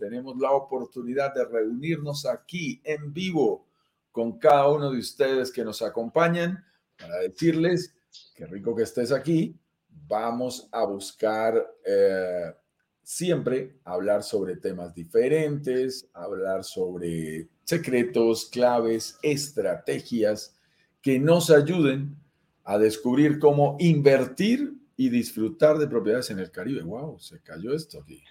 tenemos la oportunidad de reunirnos aquí en vivo con cada uno de ustedes que nos acompañan para decirles qué rico que estés aquí. Vamos a buscar eh, siempre hablar sobre temas diferentes, hablar sobre secretos, claves, estrategias que nos ayuden a descubrir cómo invertir y disfrutar de propiedades en el Caribe. ¡Wow! Se cayó esto aquí.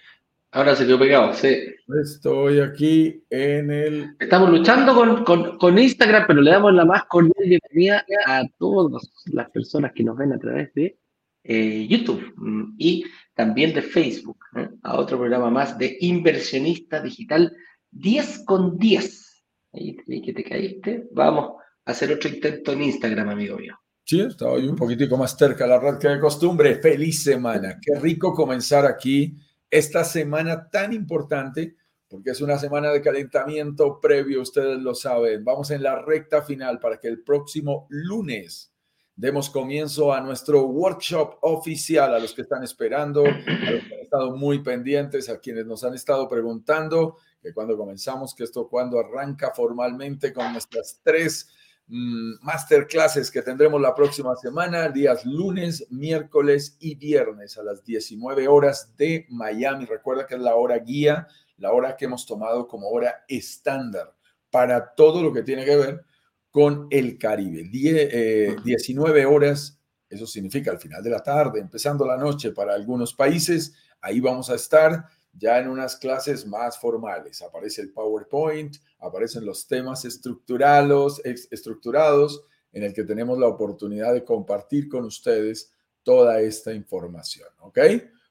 Ahora se quedó pegado, sí. Estoy aquí en el... Estamos luchando con, con, Instagram, pero le damos la más cordial bienvenida a todas las personas que nos ven a través de eh, YouTube mm, y también de Facebook, ¿eh? a otro programa más de Inversionista Digital 10 con 10. Ahí, que te caíste. Vamos a hacer otro intento en Instagram, amigo mío. Sí, estaba hoy un poquitico más cerca la red que de costumbre. Feliz semana. Qué rico comenzar aquí esta semana tan importante, porque es una semana de calentamiento previo, ustedes lo saben. Vamos en la recta final para que el próximo lunes demos comienzo a nuestro workshop oficial, a los que están esperando, a los que han estado muy pendientes, a quienes nos han estado preguntando que cuando comenzamos, que esto cuando arranca formalmente con nuestras tres masterclasses que tendremos la próxima semana, días lunes, miércoles y viernes a las 19 horas de Miami. Recuerda que es la hora guía, la hora que hemos tomado como hora estándar para todo lo que tiene que ver con el Caribe. 19 eh, horas, eso significa al final de la tarde, empezando la noche para algunos países. Ahí vamos a estar ya en unas clases más formales. Aparece el PowerPoint, aparecen los temas estructurados, estructurados en el que tenemos la oportunidad de compartir con ustedes toda esta información, ¿ok?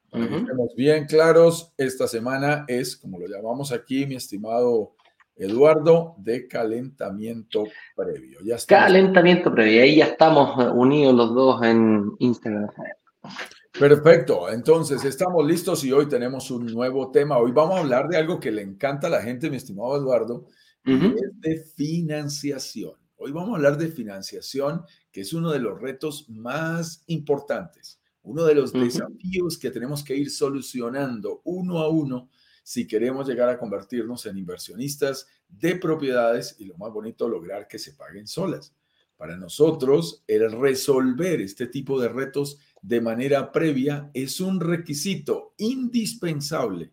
Para que estemos bien claros, esta semana es, como lo llamamos aquí, mi estimado Eduardo, de calentamiento previo. Ya calentamiento previo, ahí ya estamos eh, unidos los dos en Instagram. Perfecto, entonces estamos listos y hoy tenemos un nuevo tema. Hoy vamos a hablar de algo que le encanta a la gente, mi estimado Eduardo, es de financiación. Hoy vamos a hablar de financiación, que es uno de los retos más importantes, uno de los desafíos que tenemos que ir solucionando uno a uno si queremos llegar a convertirnos en inversionistas de propiedades y lo más bonito, lograr que se paguen solas. Para nosotros, el resolver este tipo de retos de manera previa es un requisito indispensable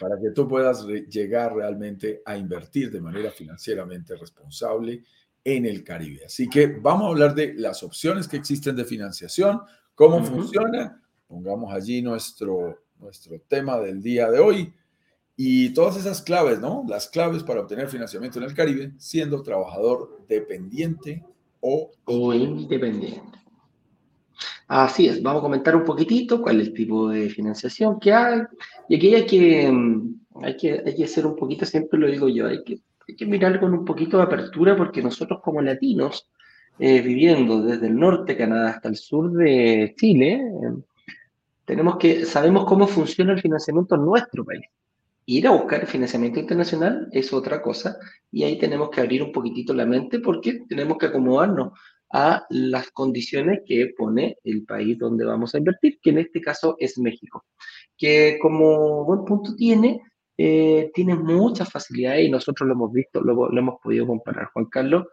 para que tú puedas llegar realmente a invertir de manera financieramente responsable en el Caribe. Así que vamos a hablar de las opciones que existen de financiación, cómo funciona. Pongamos allí nuestro, nuestro tema del día de hoy y todas esas claves, ¿no? Las claves para obtener financiamiento en el Caribe siendo trabajador dependiente o, o independiente. Así es, vamos a comentar un poquitito cuál es el tipo de financiación que hay. Y aquí hay que, mm, hay que, hay que hacer un poquito, siempre lo digo yo, hay que, hay que mirar con un poquito de apertura porque nosotros como latinos, eh, viviendo desde el norte de Canadá hasta el sur de Chile, eh, tenemos que, sabemos cómo funciona el financiamiento en nuestro país. Ir a buscar financiamiento internacional es otra cosa y ahí tenemos que abrir un poquitito la mente porque tenemos que acomodarnos a las condiciones que pone el país donde vamos a invertir, que en este caso es México, que como buen punto tiene, eh, tiene muchas facilidades y nosotros lo hemos visto, lo, hemos podido comparar. Juan Carlos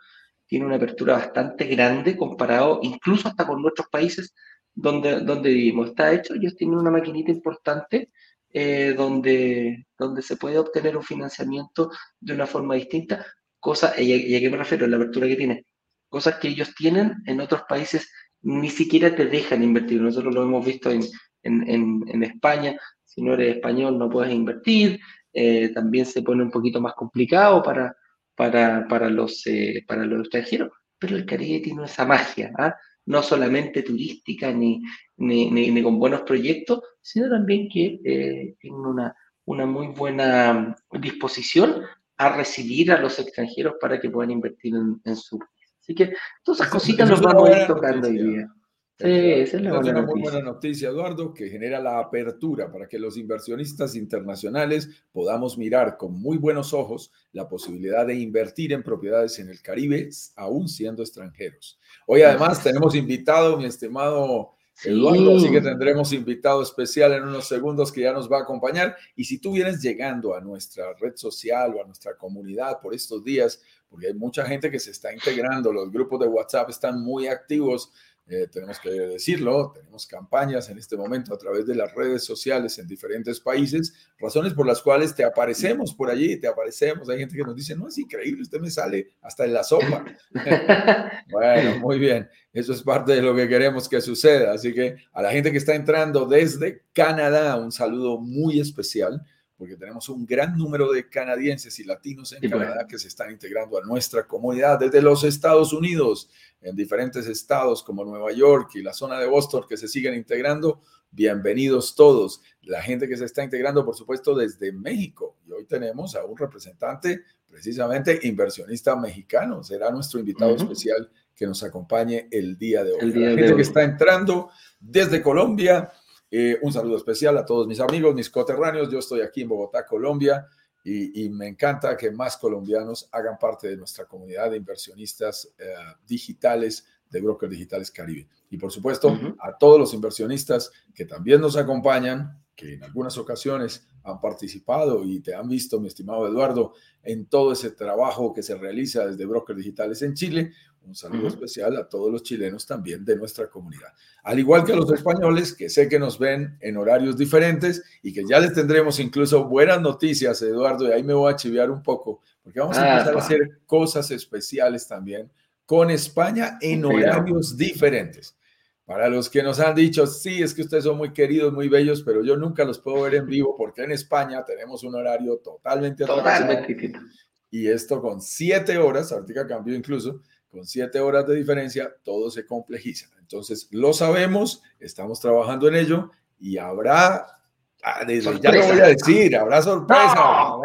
tiene una apertura bastante grande comparado incluso hasta con nuestros países donde, donde vivimos. Está hecho, ellos tienen una maquinita importante eh, donde, donde se puede obtener un financiamiento de una forma distinta, cosa, y a, y a qué me refiero, la apertura que tiene cosas que ellos tienen en otros países ni siquiera te dejan invertir. Nosotros lo hemos visto en, en, en, España, si no eres español no puedes invertir, eh, también se pone un poquito más complicado para, para, para, los, eh, para los extranjeros, pero el Caribe tiene esa magia, ¿ah? no solamente turística ni, ni, ni, con buenos proyectos, sino también que eh, tiene una, una muy buena disposición a recibir a los extranjeros para que puedan invertir en, en su Así que todas esas cositas nos vamos a ir tocando hoy día. Sí, esa es, una muy buena noticia, Eduardo, que genera la apertura para que los inversionistas internacionales podamos mirar con muy buenos ojos la posibilidad de invertir en propiedades en el Caribe, aún siendo extranjeros. Hoy además tenemos invitado, mi estimado Eduardo, así que tendremos invitado especial en unos segundos que ya nos va a acompañar. Y si tú vienes llegando a nuestra red social o a nuestra comunidad por estos días, porque hay mucha gente que se está integrando, los grupos de WhatsApp están muy activos, eh, tenemos que decirlo, tenemos campañas en este momento a través de las redes sociales en diferentes países, razones por las cuales te aparecemos por allí, te aparecemos, hay gente que nos dice, no, es increíble, usted me sale hasta en la sopa. bueno, muy bien, eso es parte de lo que queremos que suceda, así que a la gente que está entrando desde Canadá, un saludo muy especial porque tenemos un gran número de canadienses y latinos en Canadá que se están integrando a nuestra comunidad desde los Estados Unidos, en diferentes estados como Nueva York y la zona de Boston que se siguen integrando. Bienvenidos todos. La gente que se está integrando, por supuesto, desde México. Y hoy tenemos a un representante, precisamente inversionista mexicano. Será nuestro invitado especial que nos acompañe el día de hoy. la gente que está entrando desde Colombia, eh, un saludo especial a todos mis amigos, mis coterráneos. Yo estoy aquí en Bogotá, Colombia, y, me encanta que más colombianos hagan parte de nuestra comunidad de inversionistas eh, digitales de Brokers Digitales Caribe. Y por supuesto, a todos los inversionistas que también nos acompañan, que en algunas ocasiones han participado y te han visto, mi estimado Eduardo, en todo ese trabajo que se realiza desde Brokers Digitales en Chile. Un saludo especial a todos los chilenos también de nuestra comunidad. Al igual que a los españoles, que sé que nos ven en horarios diferentes y que ya les tendremos incluso buenas noticias, Eduardo, y ahí me voy a chiviar un poco, porque vamos a ah, empezar a hacer cosas especiales también con España en horarios diferentes. Para los que nos han dicho, sí, es que ustedes son muy queridos, muy bellos, pero yo nunca los puedo ver en vivo porque en España tenemos un horario totalmente Totalmente. Y esto con siete horas, ahorita cambió incluso, con siete horas de diferencia, todo se complejiza. Entonces, lo sabemos, estamos trabajando en ello y habrá, ah, ya lo voy a decir, habrá sorpresa.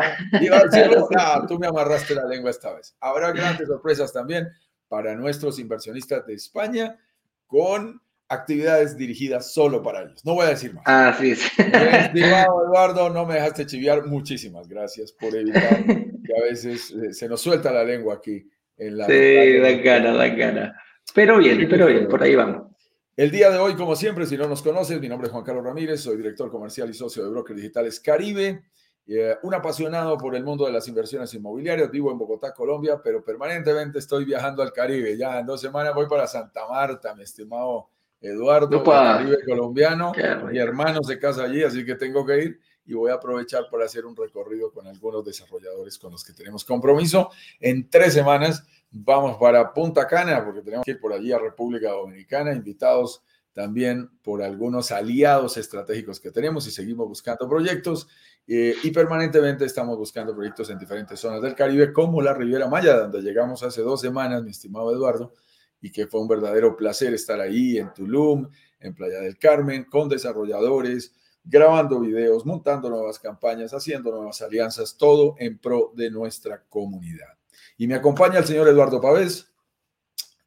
tú me amarraste la lengua esta vez. Habrá grandes sorpresas también para nuestros inversionistas de España con actividades dirigidas solo para ellos. No voy a decir más. Ah, sí. Estimado Eduardo, no me dejaste chiviar. Muchísimas gracias por evitar que a veces eh, se nos suelta la lengua aquí sí, da gana, da gana. Pero bien, pero bien, por ahí vamos. El día de hoy, como siempre, si no nos conoces, mi nombre es Juan Carlos Ramírez, soy director comercial y socio de Brokers Digitales Caribe, eh, un apasionado por el mundo de las inversiones inmobiliarias. Vivo en Bogotá, Colombia, pero permanentemente estoy viajando al Caribe. Ya en dos semanas voy para Santa Marta, mi estimado Eduardo, Caribe colombiano. Mi hermano se casa allí, así que tengo que ir y voy a aprovechar para hacer un recorrido con algunos desarrolladores con los que tenemos compromiso. En tres semanas vamos para Punta Cana, porque tenemos que ir por allí a República Dominicana, invitados también por algunos aliados estratégicos que tenemos y seguimos buscando proyectos eh, y permanentemente estamos buscando proyectos en diferentes zonas del Caribe, como la Riviera Maya, donde llegamos hace dos semanas, mi estimado Eduardo, y que fue un verdadero placer estar ahí en Tulum, en Playa del Carmen, con desarrolladores, grabando videos, montando nuevas campañas, haciendo nuevas alianzas, todo en pro de nuestra comunidad. Y me acompaña el señor Eduardo Pavés,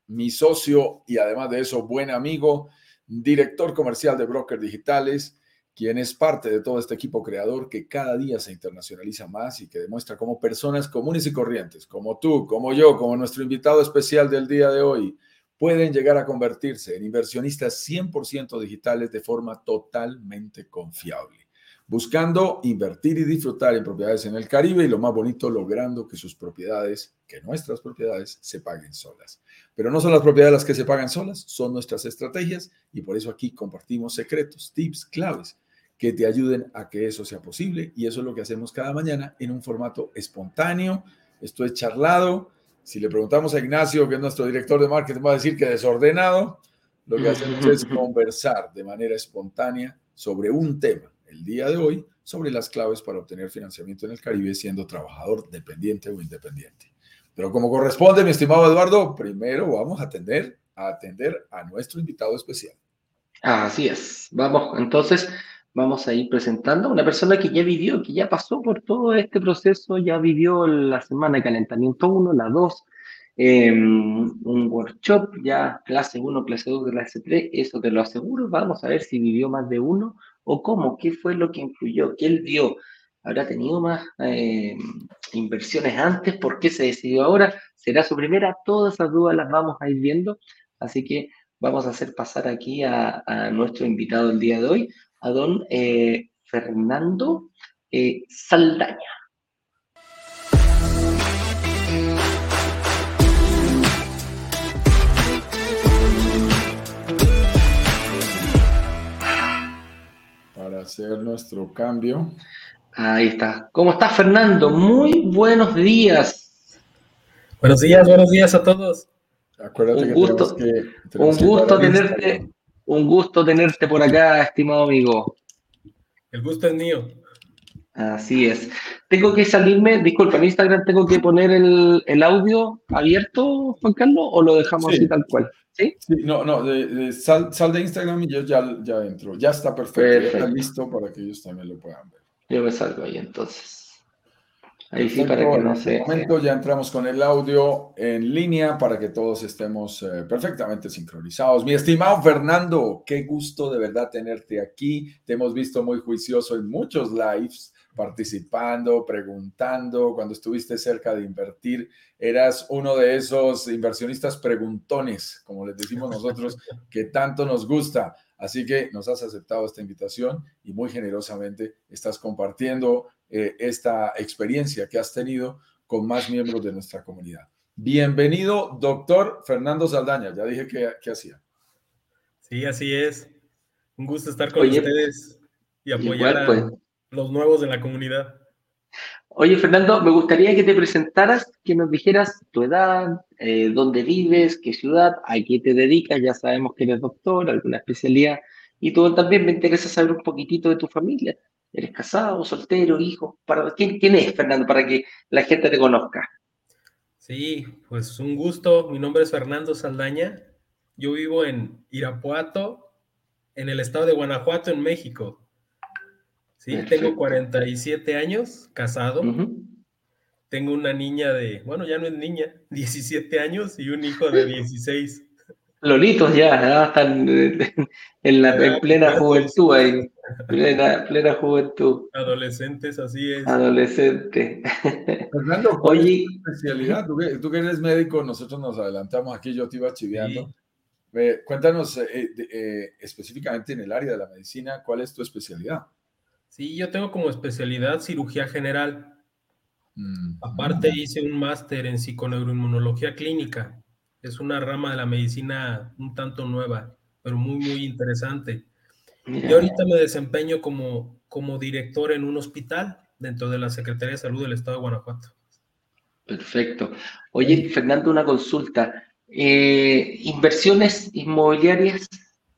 mi socio y además de eso, buen amigo, director comercial de Brokers Digitales, quien es parte de todo este equipo creador que cada día se internacionaliza más y que demuestra cómo personas comunes y corrientes, como tú, como yo, como nuestro invitado especial del día de hoy, pueden llegar a convertirse en inversionistas 100% digitales de forma totalmente confiable, buscando invertir y disfrutar en propiedades en el Caribe y lo más bonito, logrando que sus propiedades, que nuestras propiedades, se paguen solas. Pero no son las propiedades las que se pagan solas, son nuestras estrategias y por eso aquí compartimos secretos, tips, claves que te ayuden a que eso sea posible y eso es lo que hacemos cada mañana en un formato espontáneo. Esto es charlado, si le preguntamos a Ignacio, que es nuestro director de marketing, va a decir que desordenado. Lo que hacemos es conversar de manera espontánea sobre un tema, el día de hoy, sobre las claves para obtener financiamiento en el Caribe siendo trabajador dependiente o independiente. Pero como corresponde, mi estimado Eduardo, primero vamos a atender a atender a nuestro invitado especial. Así es. Vamos, entonces, vamos a ir presentando a una persona que ya vivió, que ya pasó por todo este proceso, ya vivió la semana de calentamiento 1, la 2, em, un workshop, ya clase 1, clase 2, clase 3, eso te lo aseguro. Vamos a ver si vivió más de uno o cómo, qué fue lo que influyó, qué él vio. ¿Habrá tenido más em, inversiones antes? ¿Por qué se decidió ahora? ¿Será su primera? Todas esas dudas las vamos a ir viendo. Así que vamos a hacer pasar aquí a, nuestro invitado el día de hoy, a don eh, Fernando eh, Saldaña. Para hacer nuestro cambio. Ahí está. ¿Cómo estás, Fernando? Muy buenos días. Buenos días, buenos días a todos. Acuérdate un gusto, un gusto tenerte, un gusto tenerte por acá, estimado amigo. El gusto es mío. Así es. Tengo que salirme, disculpa, en Instagram tengo que poner el, audio abierto, Juan Carlos, o lo dejamos así tal cual. ¿Sí? no, no, sal, de Instagram y yo ya, ya entro. Ya está perfecto, Ya está listo para que ellos también lo puedan ver. Yo me salgo ahí entonces. Ahí sí, para que no se... En este momento ya entramos con el audio en línea para que todos estemos eh, perfectamente sincronizados. Mi estimado Fernando, qué gusto de verdad tenerte aquí. Te hemos visto muy juicioso en muchos lives, participando, preguntando. Cuando estuviste cerca de invertir, eras uno de esos inversionistas preguntones, como les decimos nosotros, que tanto nos gusta. Así que nos has aceptado esta invitación y muy generosamente estás compartiendo eh, esta experiencia que has tenido con más miembros de nuestra comunidad. Bienvenido, doctor Fernando Saldaña. Ya dije que, hacía. Sí, así es. Un gusto estar con ustedes y apoyar a pues. los nuevos de la comunidad. Oye, Fernando, me gustaría que te presentaras, que nos dijeras tu edad, eh, dónde vives, qué ciudad, a qué te dedicas. Ya sabemos que eres doctor, alguna especialidad. Y tú también me interesa saber un poquitito de tu familia. ¿Eres casado, soltero, hijo? Para, ¿quién, ¿Quién es, Fernando, para que la gente te conozca? Sí, pues un gusto. Mi nombre es Fernando Saldaña. Yo vivo en Irapuato, en el estado de Guanajuato, en México. Sí, tengo 47 años, casado. Tengo una niña de, bueno, ya no es niña, 17 años y un hijo de 16. Lolitos ya, están en la plena juventud ahí. Plena, plena juventud. Adolescentes, así es. Adolescente. Fernando, ¿cuál Oye, es tu especialidad? ¿Tú que, eres médico, nosotros nos adelantamos aquí, yo te iba chiveando. cuéntanos eh, eh, específicamente en el área de la medicina, ¿cuál es tu especialidad? Sí, yo tengo como especialidad cirugía general. Mm, Aparte hice un máster en psiconeuroinmunología clínica. Es una rama de la medicina un tanto nueva, pero muy, muy interesante. Y ahorita me desempeño como, como director en un hospital dentro de la Secretaría de Salud del Estado de Guanajuato. Perfecto. Oye, Fernando, una consulta. Eh, inversiones inmobiliarias,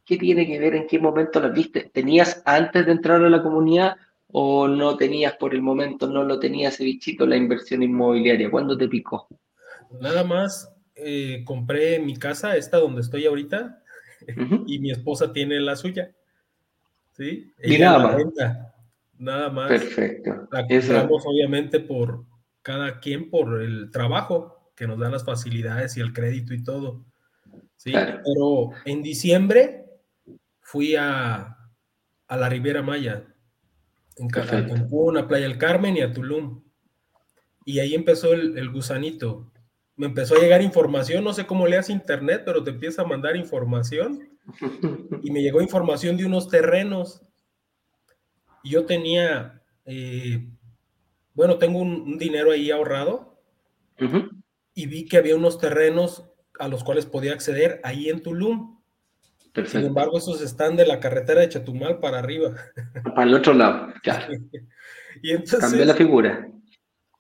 ¿qué tiene que ver? ¿En qué momento las viste? ¿Tenías antes de entrar a la comunidad o no tenías por el momento, no lo tenías ese bichito, la inversión inmobiliaria? ¿Cuándo te picó? Nada más eh, compré mi casa, esta donde estoy ahorita, y mi esposa tiene la suya. ¿Sí? y nada más. nada más. Perfecto. La compramos obviamente por cada quien por el trabajo que nos dan las facilidades y el crédito y todo. Sí, pero en diciembre fui a, a la Riviera Maya, en Cancún, a Playa del Carmen y a Tulum. Y ahí empezó el, el, gusanito. Me empezó a llegar información, no sé cómo leas internet, pero te empieza a mandar información y me llegó información de unos terrenos. Y yo tenía, eh, bueno, tengo un, dinero ahí ahorrado y vi que había unos terrenos a los cuales podía acceder ahí en Tulum. Sin embargo, esos están de la carretera de Chetumal para arriba. Para el otro lado, y entonces, Cambié la figura.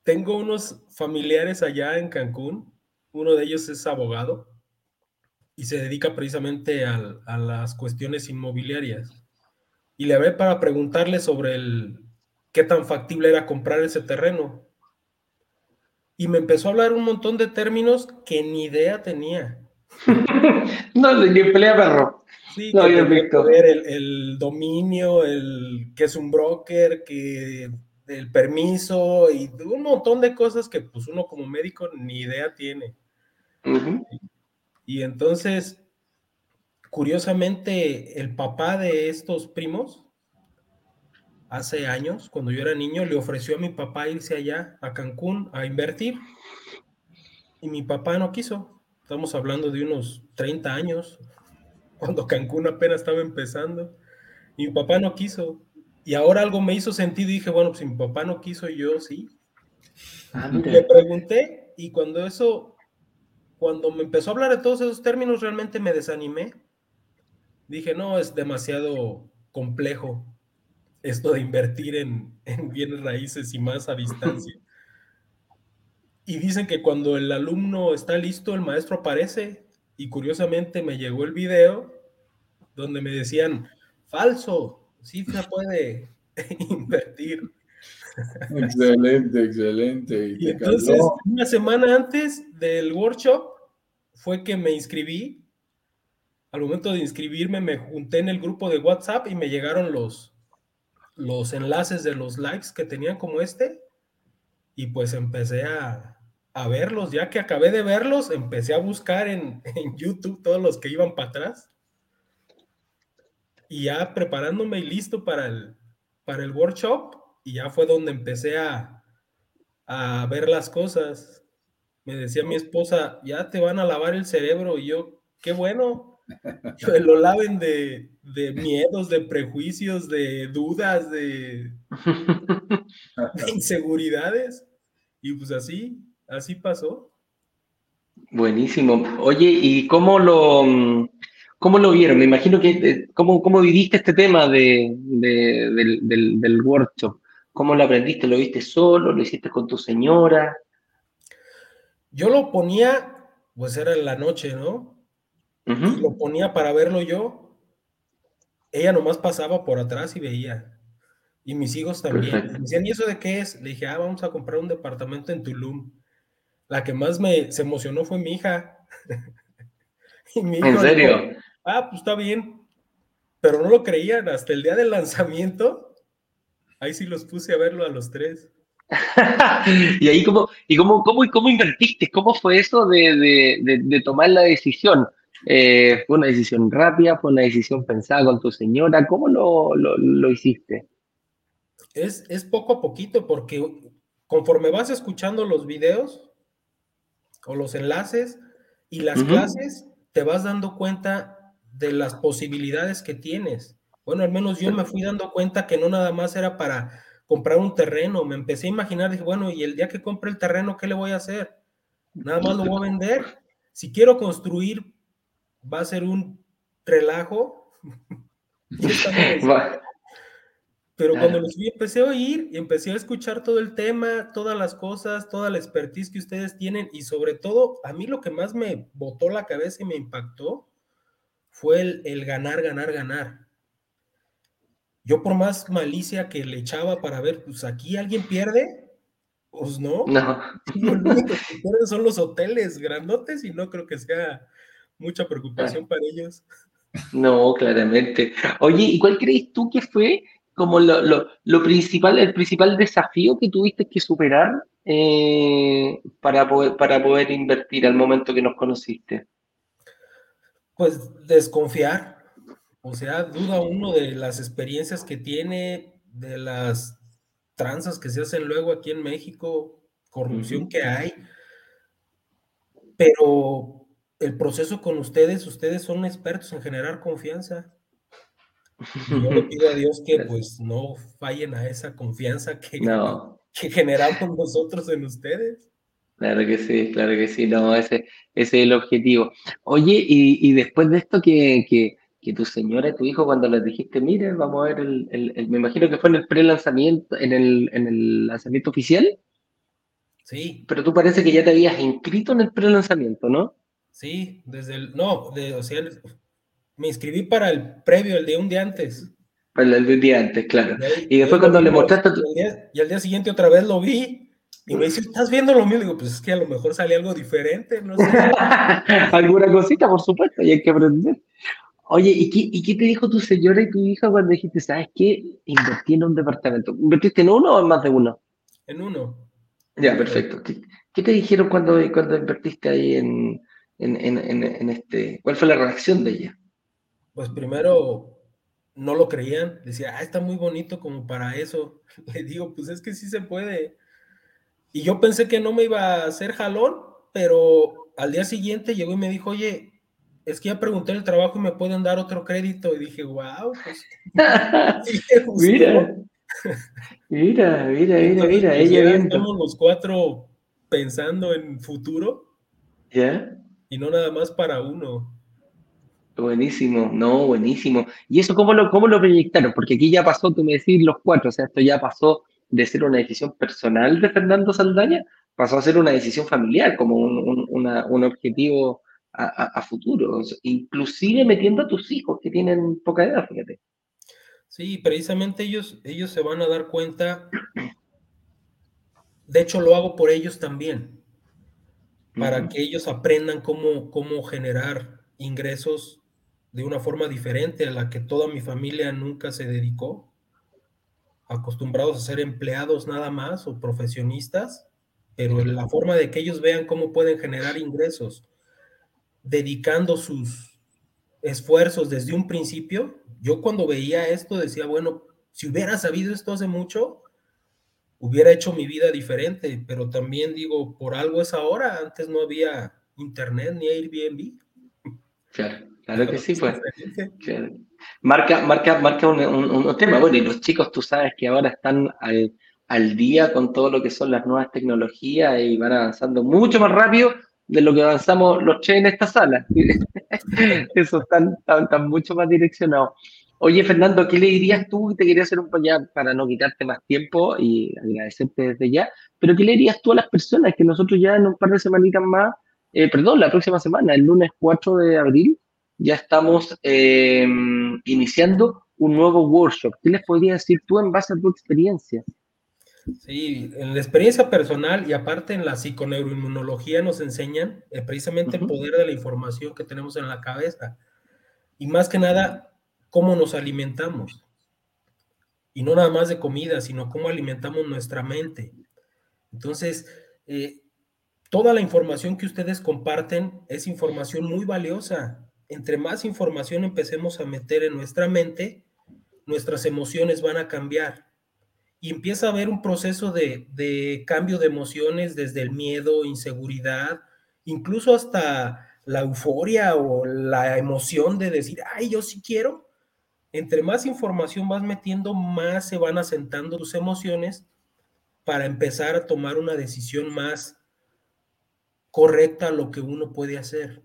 Tengo unos familiares allá en Cancún. Uno de ellos es abogado y se dedica precisamente a, las cuestiones inmobiliarias. Y le hablé para preguntarle sobre el qué tan factible era comprar ese terreno. Y me empezó a hablar un montón de términos que ni idea tenía. no, ni pelea perro. Sí, no, ver el, el, dominio, el que es un broker, que el permiso y un montón de cosas que pues uno como médico ni idea tiene. Y entonces, curiosamente, el papá de estos primos, hace años, cuando yo era niño, le ofreció a mi papá irse allá, a Cancún, a invertir. Y mi papá no quiso. Estamos hablando de unos 30 años, cuando Cancún apenas estaba empezando. Y mi papá no quiso. Y ahora algo me hizo sentido y dije, bueno, pues si mi papá no quiso, yo sí. Ah, le pregunté y cuando eso, cuando me empezó a hablar de todos esos términos, realmente me desanimé. Dije, no, es demasiado complejo esto de invertir en, en bienes raíces y más a distancia. Y dicen que cuando el alumno está listo, el maestro aparece. Y curiosamente me llegó el video donde me decían, falso, sí se puede invertir. Excelente, excelente. Y, entonces, una semana antes del workshop fue que me inscribí. Al momento de inscribirme me junté en el grupo de WhatsApp y me llegaron los, los enlaces de los likes que tenían como este. Y pues empecé a, a verlos. Ya que acabé de verlos, empecé a buscar en, en YouTube todos los que iban para atrás. Y ya preparándome y listo para el, para el workshop, y ya fue donde empecé a, a ver las cosas. Me decía mi esposa, ya te van a lavar el cerebro, y yo, qué bueno, que lo laven de, de miedos, de prejuicios, de dudas, de, de inseguridades. Y pues así, así pasó. Buenísimo. Oye, ¿y cómo lo, cómo lo vieron? Me imagino que, eh, ¿cómo, cómo viviste este tema de, del, del, workshop? ¿Cómo lo aprendiste? ¿Lo viste solo? ¿Lo hiciste con tu señora? Yo lo ponía, pues era en la noche, ¿no? Y lo ponía para verlo yo. Ella nomás pasaba por atrás y veía. Y mis hijos también. Me decían, ¿y eso de qué es? Le dije, ah, vamos a comprar un departamento en Tulum. La que más me se emocionó fue mi hija. ¿En serio? ah, pues está bien. Pero no lo creían hasta el día del lanzamiento. Ahí sí los puse a verlo a los tres. y ahí cómo, y cómo, cómo, cómo invertiste, cómo fue eso de, tomar la decisión. Eh, ¿Fue una decisión rápida? ¿Fue una decisión pensada con tu señora? ¿Cómo lo, lo hiciste? Es, es, poco a poquito porque conforme vas escuchando los videos, o los enlaces y las clases, te vas dando cuenta de las posibilidades que tienes. Bueno, al menos yo me fui dando cuenta que no nada más era para comprar un terreno, me empecé a imaginar, dije, bueno, y el día que compre el terreno, ¿qué le voy a hacer? Nada más lo voy a vender. Si quiero construir, va a ser un relajo. Pero cuando los vi, empecé a oír y empecé a escuchar todo el tema, todas las cosas, toda la expertise que ustedes tienen y sobre todo, a mí lo que más me botó la cabeza y me impactó fue el, ganar, ganar, ganar. Yo por más malicia que le echaba para ver, pues aquí alguien pierde, pues no. No. Lo único que pierden son los hoteles grandotes y no creo que sea mucha preocupación para ellos. No, claramente. Oye, ¿y cuál crees tú que fue como lo, principal, el principal desafío que tuviste que superar eh, para, poder, para poder invertir al momento que nos conociste? Pues desconfiar, o sea, duda uno de las experiencias que tiene, de las tranzas que se hacen luego aquí en México, corrupción que hay, pero el proceso con ustedes, ustedes son expertos en generar confianza. Yo le pido a Dios que pues no fallen a esa confianza que, que generamos nosotros en ustedes. Claro que sí, claro que sí, no, ese, es el objetivo. Oye, y, después de esto que, que, que, tu señora y tu hijo, cuando les dijiste, mire, vamos a ver el, me imagino que fue en el pre-lanzamiento, en el, en el lanzamiento oficial. Sí. Pero tú parece que ya te habías inscrito en el pre-lanzamiento, ¿no? Sí, desde el, no, de, o sea, me inscribí para el previo, el de un día antes. Para el de un día antes, claro. Y, después cuando le mostraste... Y al, día, siguiente otra vez lo vi y me dice, ¿estás viendo lo mismo? Digo, pues es que a lo mejor sale algo diferente, no sé. Alguna cosita, por supuesto, y hay que aprender. Oye, ¿y qué, ¿y qué, te dijo tu señora y tu hija cuando dijiste, sabes qué? Invertí en un departamento. ¿Invertiste en uno o en más de uno? En uno. Ya, perfecto. ¿Qué, te dijeron cuando, cuando invertiste ahí en, en, este, ¿cuál fue la reacción de ella? Pues primero no lo creían, decía, ah, está muy bonito como para eso. Le digo, pues es que sí se puede. Y yo pensé que no me iba a hacer jalón, pero al día siguiente llegó y me dijo, oye, es que ya pregunté el trabajo y me pueden dar otro crédito. Y dije, wow, pues. mira, mira, mira, mira, mira, pues, ella Estamos los cuatro pensando en futuro. ¿Ya? Y no nada más para uno. Buenísimo, no, buenísimo. ¿Y eso cómo lo, cómo lo proyectaron? Porque aquí ya pasó, tú me decís, los cuatro, o sea, esto ya pasó de ser una decisión personal de Fernando Saldaña, pasó a ser una decisión familiar, como un, un objetivo a, futuro, inclusive metiendo a tus hijos que tienen poca edad, fíjate. Sí, precisamente ellos, ellos se van a dar cuenta, de hecho lo hago por ellos también, para que ellos aprendan cómo, cómo generar ingresos de una forma diferente a la que toda mi familia nunca se dedicó, acostumbrados a ser empleados nada más o profesionistas, pero la forma de que ellos vean cómo pueden generar ingresos dedicando sus esfuerzos desde un principio, yo cuando veía esto decía, bueno, si hubiera sabido esto hace mucho, hubiera hecho mi vida diferente, pero también digo, por algo es ahora, antes no había internet ni Airbnb. Claro, claro que sí, pues. Marca, marca, marca un, tema. Bueno, y los chicos, tú sabes que ahora están al, al día con todo lo que son las nuevas tecnologías y van avanzando mucho más rápido de lo que avanzamos los tres en esta sala. Eso están, mucho más direccionados. Oye, Fernando, ¿qué le dirías tú? Te quería hacer un ya para no quitarte más tiempo y agradecerte desde ya, pero ¿qué le dirías tú a las personas que nosotros ya en un par de semanitas más, eh, perdón, la próxima semana, el lunes 4 de abril, ya estamos em, iniciando un nuevo workshop? ¿Qué les podrías decir tú en base a tu experiencia? Sí, en la experiencia personal y aparte en la psiconeuroinmunología nos enseñan eh, precisamente el poder de la información que tenemos en la cabeza y más que nada cómo nos alimentamos. Y no nada más de comida, sino cómo alimentamos nuestra mente. Entonces, eh, toda la información que ustedes comparten es información muy valiosa. Entre más información empecemos a meter en nuestra mente, nuestras emociones van a cambiar y empieza a haber un proceso de, cambio de emociones desde el miedo, inseguridad, incluso hasta la euforia o la emoción de decir, ay, yo sí quiero. Entre más información vas metiendo, más se van asentando tus emociones para empezar a tomar una decisión más correcta a lo que uno puede hacer.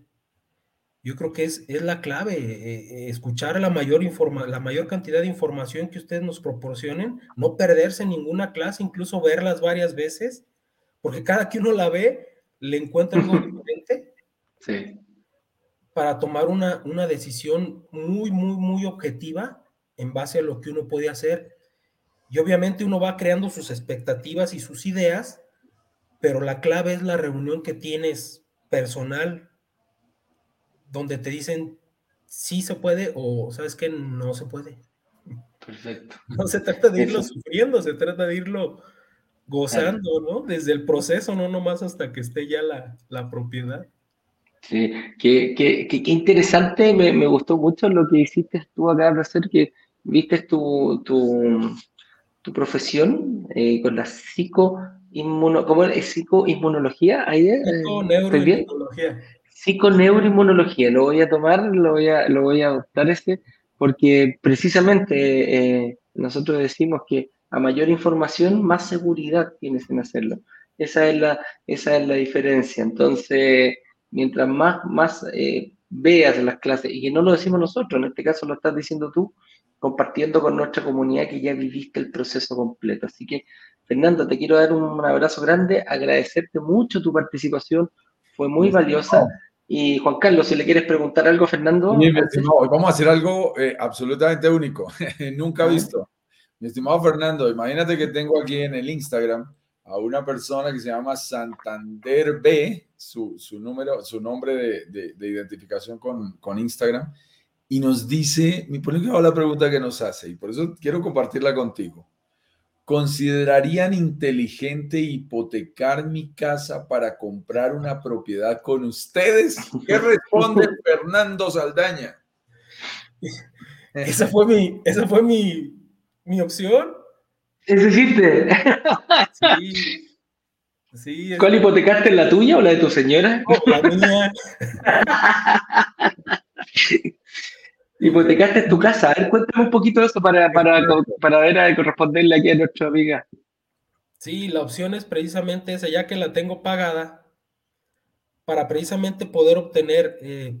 Yo creo que es, es la clave, eh, eh, escuchar la mayor, informa, la mayor cantidad de información que ustedes nos proporcionen, no perderse ninguna clase, incluso verlas varias veces, porque cada que uno la ve, le encuentra algo diferente. Sí. Para tomar una, una decisión muy, muy, muy objetiva en base a lo que uno puede hacer. Y obviamente uno va creando sus expectativas y sus ideas, pero la clave es la reunión que tienes personal donde te dicen sí se puede o sabes que no se puede. Perfecto. No se trata de irlo sufriendo, se trata de irlo gozando, ¿no? Desde el proceso, no nomás hasta que esté ya la, propiedad. Sí, qué, qué, qué, interesante, me, me, gustó mucho lo que hiciste tú acá hacer, que viste tu, tu, tu profesión eh, con la psico ¿cómo es psicoinmunología? Psiconeuroinmunología psiconeuroinmunología, lo voy a tomar, lo voy a, lo voy a adoptar este, porque precisamente eh, nosotros decimos que a mayor información, más seguridad tienes en hacerlo. Esa es la, esa es la diferencia. Entonces, mientras más, más eh, veas las clases, y que no lo decimos nosotros, en este caso lo estás diciendo tú, compartiendo con nuestra comunidad que ya viviste el proceso completo. Así que, Fernando, te quiero dar un abrazo grande, agradecerte mucho tu participación, fue muy valiosa. Y Juan Carlos, si le quieres preguntar algo, Fernando. vamos a hacer algo eh, absolutamente único, nunca visto. Mi estimado Fernando, imagínate que tengo aquí en el Instagram a una persona que se llama Santander B, su, su número, su nombre de, de, identificación con, con, Instagram, y nos dice, mi público la pregunta que nos hace, y por eso quiero compartirla contigo. ¿Considerarían inteligente hipotecar mi casa para comprar una propiedad con ustedes? ¿Qué responde Fernando Saldaña? Esa fue mi, esa fue mi, mi opción. Es decirte. Sí. ¿Cuál hipotecaste, la tuya o la de tu señora? la mía. hipotecaste tu casa. A ver, cuéntame un poquito de eso para, para, para ver a corresponderle aquí a nuestra amiga. Sí, la opción es precisamente esa, ya que la tengo pagada, para precisamente poder obtener, eh,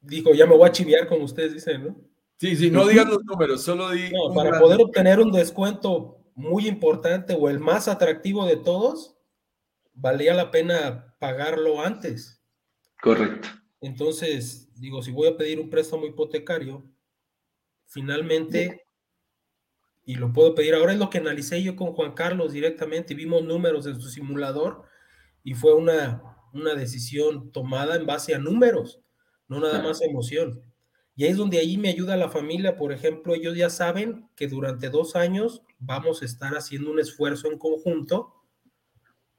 digo, ya me voy a chiviar como ustedes dicen, ¿no? Sí, sí, no digan los números, solo digan. No, para poder obtener un descuento muy importante o el más atractivo de todos, valía la pena pagarlo antes. Correcto. Entonces, digo, si voy a pedir un préstamo hipotecario, finalmente, y lo puedo pedir, ahora es lo que analicé yo con Juan Carlos directamente, vimos números en su simulador y fue una, una decisión tomada en base a números, no nada más emoción. Y ahí es donde ahí me ayuda la familia, por ejemplo, ellos ya saben que durante dos años vamos a estar haciendo un esfuerzo en conjunto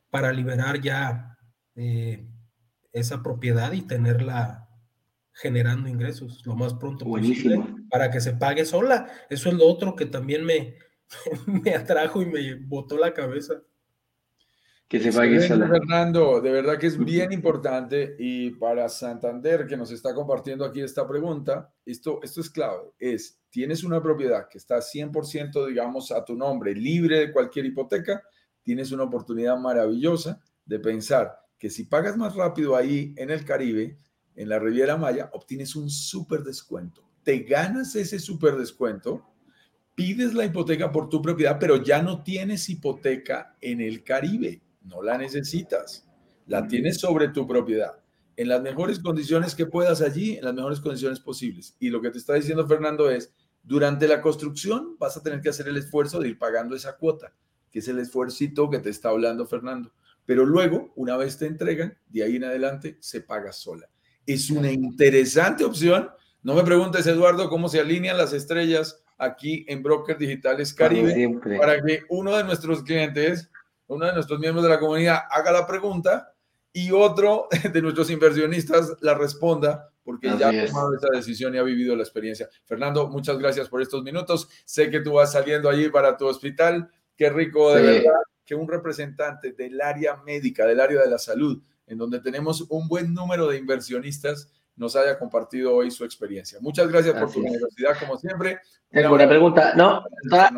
para liberar ya eh, esa propiedad y tenerla generando ingresos lo más pronto posible para que se pague sola. Eso es lo otro que también me, me atrajo y me botó la cabeza. Que se pague sola. Fernando, de verdad que es bien importante y para Santander que nos está compartiendo aquí esta pregunta, esto, esto es clave, es, tienes una propiedad que está 100% digamos a tu nombre, libre de cualquier hipoteca, tienes una oportunidad maravillosa de pensar que si pagas más rápido ahí en el Caribe, en la Riviera Maya, obtienes un súper descuento. Te ganas ese súper descuento, pides la hipoteca por tu propiedad, pero ya no tienes hipoteca en el Caribe. No la necesitas. La tienes sobre tu propiedad. En las mejores condiciones que puedas allí, en las mejores condiciones posibles. Y lo que te está diciendo Fernando es, durante la construcción vas a tener que hacer el esfuerzo de ir pagando esa cuota que es el esfuerzo que te está hablando Fernando. Pero luego, una vez te entregan, de ahí en adelante se paga sola. Es una interesante opción. No me preguntes, Eduardo, cómo se alinean las estrellas aquí en Brokers Digitales Caribe para que uno de nuestros clientes, uno de nuestros miembros de la comunidad haga la pregunta y otro de nuestros inversionistas la responda porque ya ha tomado esa decisión y ha vivido la experiencia. Fernando, muchas gracias por estos minutos. Sé que tú vas saliendo allí para tu hospital. Qué rico de verdad que un representante del área médica, del área de la salud, en donde tenemos un buen número de inversionistas, nos haya compartido hoy su experiencia. Muchas gracias por tu generosidad, como siempre. Tengo una pregunta. No,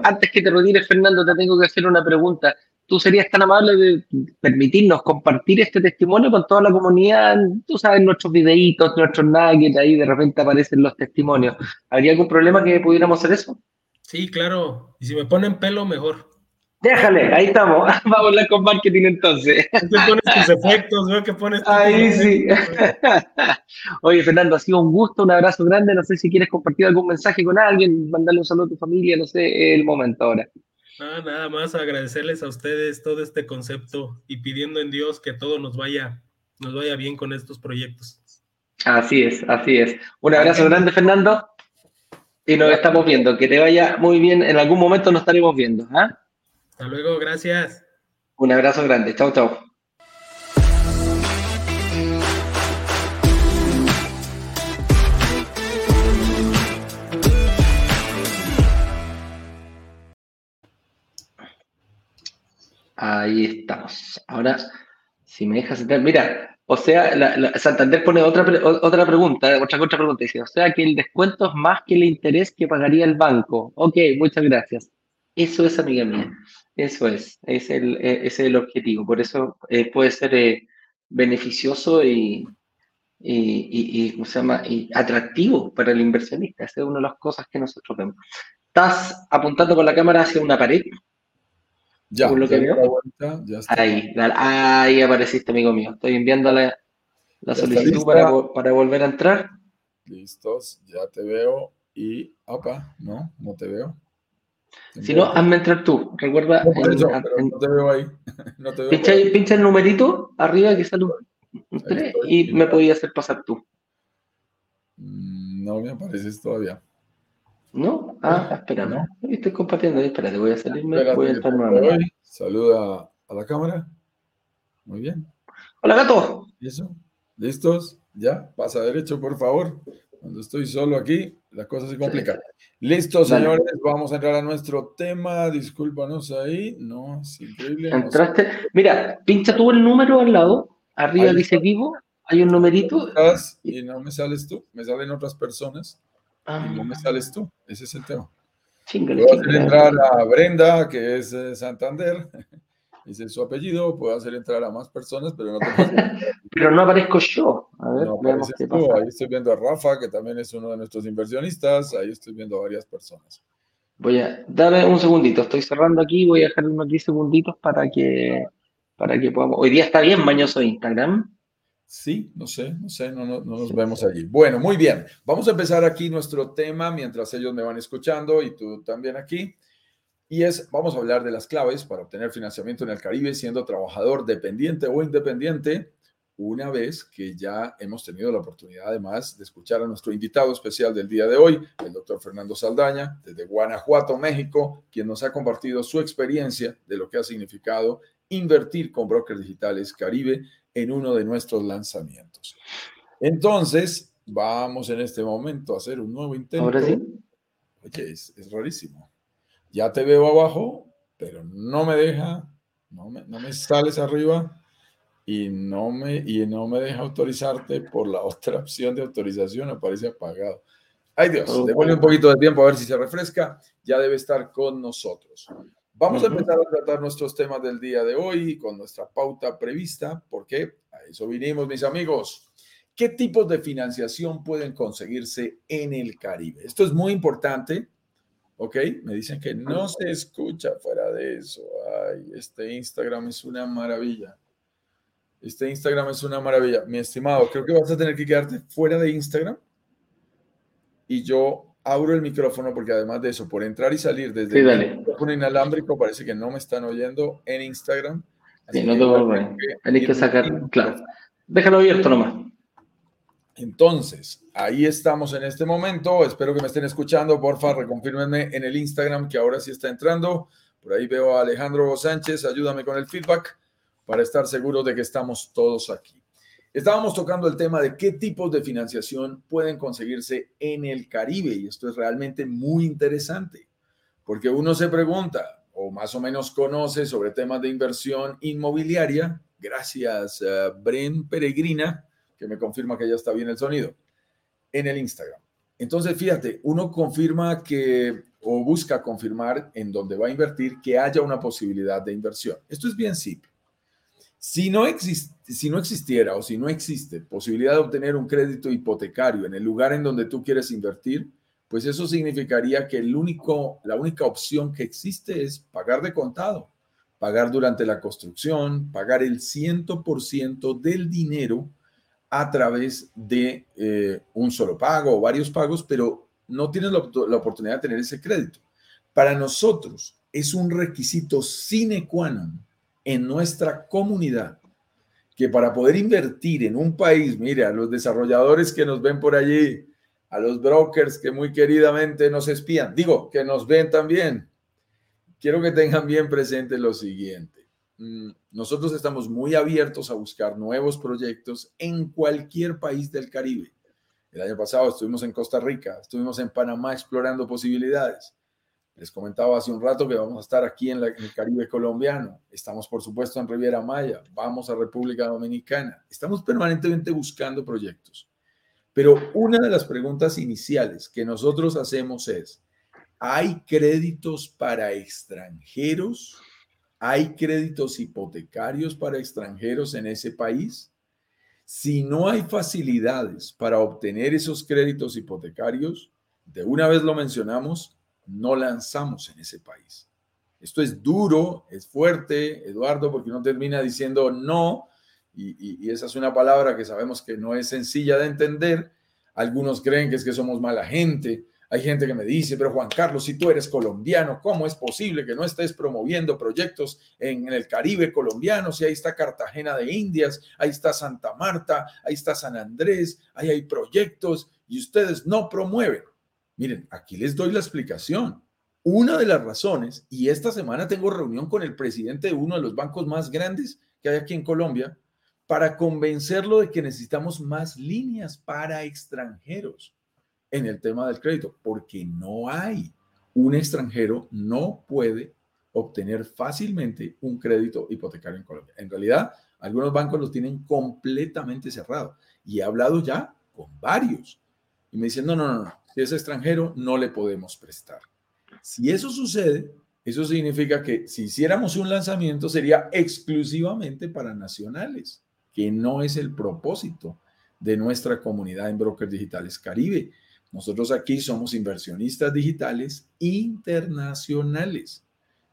antes que te retires, Fernando, te tengo que hacer una pregunta. ¿Tú serías tan amable de permitirnos compartir este testimonio con toda la comunidad? Tú sabes, nuestros videitos, nuestros nuggets, ahí de repente aparecen los testimonios. ¿Habría algún problema que pudiéramos hacer eso? Sí, claro. Y si me ponen pelo, mejor. Déjale, ahí estamos. Vamos a hablar con marketing entonces. Tú pones tus efectos, veo que pones. Ahí sí. Oye, Fernando, ha sido un gusto, un abrazo grande. No sé si quieres compartir algún mensaje con alguien, mandarle un saludo a tu familia, no sé, el momento ahora. Ah, nada más agradecerles a ustedes todo este concepto y pidiendo en Dios que todo nos vaya, nos vaya bien con estos proyectos. Así es, así es. Un abrazo grande, Fernando. Y nos estamos viendo. Que te vaya muy bien. En algún momento nos estaremos viendo. ¿ah? Hasta luego, gracias. Un abrazo grande. Chao, chao. Ahí estamos. Ahora, si me dejas entrar, mira, o sea, Santander pone otra, otra pregunta, otra, otra pregunta. Dice, o sea que el descuento es más que el interés que pagaría el banco. Ok, muchas gracias. Eso es, amiga mía. Eso es, es el, e, es el objetivo. Por eso eh, puede ser eh, beneficioso y, y, ¿cómo se llama? Y atractivo para el inversionista. Esa es una de las cosas que nosotros vemos. Estás apuntando con la cámara hacia una pared. Ya, lo que veo. Ahí, ahí apareciste, amigo mío. Estoy enviando la, la solicitud para, para, volver a entrar. Listos, ya te veo. Y, opa, no, no te veo. Si no, hazme entrar tú. Recuerda. No, te veo ahí. pincha, el numerito arriba que sale un 3 y me podías hacer pasar tú. Mm, no me apareces todavía. ¿No? Ah, espera, ¿no? Estoy compartiendo, espérate, voy a salirme, voy a entrar nuevamente. Saluda a la cámara. Muy bien. Hola, gato. eso? ¿Listos? ¿Ya? Pasa derecho, por favor. Cuando estoy solo aquí, las cosas se complican. Listo, señores, vamos a entrar a nuestro tema. Discúlpanos ahí. No, es increíble. Entraste. Mira, pincha tú el número al lado. Arriba dice vivo. Hay un numerito. Y no me sales tú. Me salen otras personas. Y no me ah. sales tú. Ese es el tema. Voy a hacer entrar a Brenda, que es de Santander. Dice su apellido, puedo hacer entrar a más personas, pero no te Pero no aparezco yo. A ver, no Ahí estoy viendo a Rafa, que también es uno de nuestros inversionistas. Ahí estoy viendo a varias personas. Voy a darme un segundito. Estoy cerrando aquí. Voy a dejar unos 10 segunditos para que, para que podamos. Hoy día está bien mañoso Instagram. Sí, no sé, no sé, no, no, nos vemos allí. Bueno, muy bien. Vamos a empezar aquí nuestro tema mientras ellos me van escuchando y tú también aquí. Y es, vamos a hablar de las claves para obtener financiamiento en el Caribe siendo trabajador dependiente o independiente, una vez que ya hemos tenido la oportunidad además de escuchar a nuestro invitado especial del día de hoy, el doctor Fernando Saldaña, desde Guanajuato, México, quien nos ha compartido su experiencia de lo que ha significado invertir con brokers digitales Caribe en uno de nuestros lanzamientos. Entonces, vamos en este momento a hacer un nuevo intento. Ahora sí. Oye, es, es rarísimo ya te veo abajo, pero no me deja, no me, no me sales arriba y no, me, y no me deja autorizarte por la otra opción de autorización, aparece apagado. Ay Dios, devuelve un poquito de tiempo a ver si se refresca, ya debe estar con nosotros. Vamos a empezar a tratar nuestros temas del día de hoy con nuestra pauta prevista, porque a eso vinimos, mis amigos. ¿Qué tipos de financiación pueden conseguirse en el Caribe? Esto es muy importante ¿Ok? Me dicen que no se escucha fuera de eso. Ay, este Instagram es una maravilla. Este Instagram es una maravilla. Mi estimado, creo que vas a tener que quedarte fuera de Instagram. Y yo abro el micrófono porque además de eso, por entrar y salir desde el micrófono inalámbrico, parece que no me están oyendo en Instagram. sí, no te que, que sacar, claro. Déjalo abierto nomás. Entonces, ahí estamos en este momento. Espero que me estén escuchando. Porfa, reconfírmenme en el Instagram que ahora sí está entrando. Por ahí veo a Alejandro Sánchez. Ayúdame con el feedback para estar seguro de que estamos todos aquí. Estábamos tocando el tema de qué tipos de financiación pueden conseguirse en el Caribe y esto es realmente muy interesante porque uno se pregunta o más o menos conoce sobre temas de inversión inmobiliaria. Gracias, uh, Bren Peregrina que me confirma que ya está bien el sonido, en el Instagram. Entonces, fíjate, uno confirma que o busca confirmar en donde va a invertir que haya una posibilidad de inversión. Esto es bien simple. Si no, si no existiera o si no existe posibilidad de obtener un crédito hipotecario en el lugar en donde tú quieres invertir, pues eso significaría que el único, la única opción que existe es pagar de contado, pagar durante la construcción, pagar el 100% del dinero a través de eh, un solo pago o varios pagos, pero no tienes la, oportunidad de tener ese crédito. Para nosotros es un requisito sine qua non en nuestra comunidad que para poder invertir en un país, mire, a los desarrolladores que nos ven por allí, a los brokers que muy queridamente nos espían, digo, que nos ven también, quiero que tengan bien presente lo siguiente. Mm, nosotros estamos muy abiertos a buscar nuevos proyectos en cualquier país del Caribe. El año pasado estuvimos en Costa Rica, estuvimos en Panamá explorando posibilidades. Les comentaba hace un rato que vamos a estar aquí en, el Caribe colombiano. Estamos, por supuesto, en Riviera Maya. Vamos a República Dominicana. Estamos permanentemente buscando proyectos. Pero una de las preguntas iniciales que nosotros hacemos es, ¿hay créditos para extranjeros? ¿Hay créditos hipotecarios para extranjeros en ese país? Si no hay facilidades para obtener esos créditos hipotecarios, de una vez lo mencionamos, no lanzamos en ese país. Esto es duro, es fuerte, Eduardo, porque uno termina diciendo no, y, y, esa es una palabra que sabemos que no es sencilla de entender. Algunos creen que es que somos mala gente, hay gente que me dice, pero Juan Carlos, si tú eres colombiano, ¿cómo es posible que no estés promoviendo proyectos en, el Caribe colombiano? Si ahí está Cartagena de Indias, ahí está Santa Marta, ahí está San Andrés, ahí hay proyectos y ustedes no promueven. Miren, aquí les doy la explicación. Una de las razones, y esta semana tengo reunión con el presidente de uno de los bancos más grandes que hay aquí en Colombia, para convencerlo de que necesitamos más líneas para extranjeros en el tema del crédito, porque no hay. Un extranjero no puede obtener fácilmente un crédito hipotecario en Colombia. En realidad, algunos bancos los tienen completamente cerrado y he hablado ya con varios y me dicen, no, no, no, si es extranjero no le podemos prestar. Si eso sucede, eso significa que si hiciéramos un lanzamiento sería exclusivamente para nacionales, que no es el propósito de nuestra comunidad en Brokers Digitales Caribe. Nosotros aquí somos inversionistas digitales internacionales.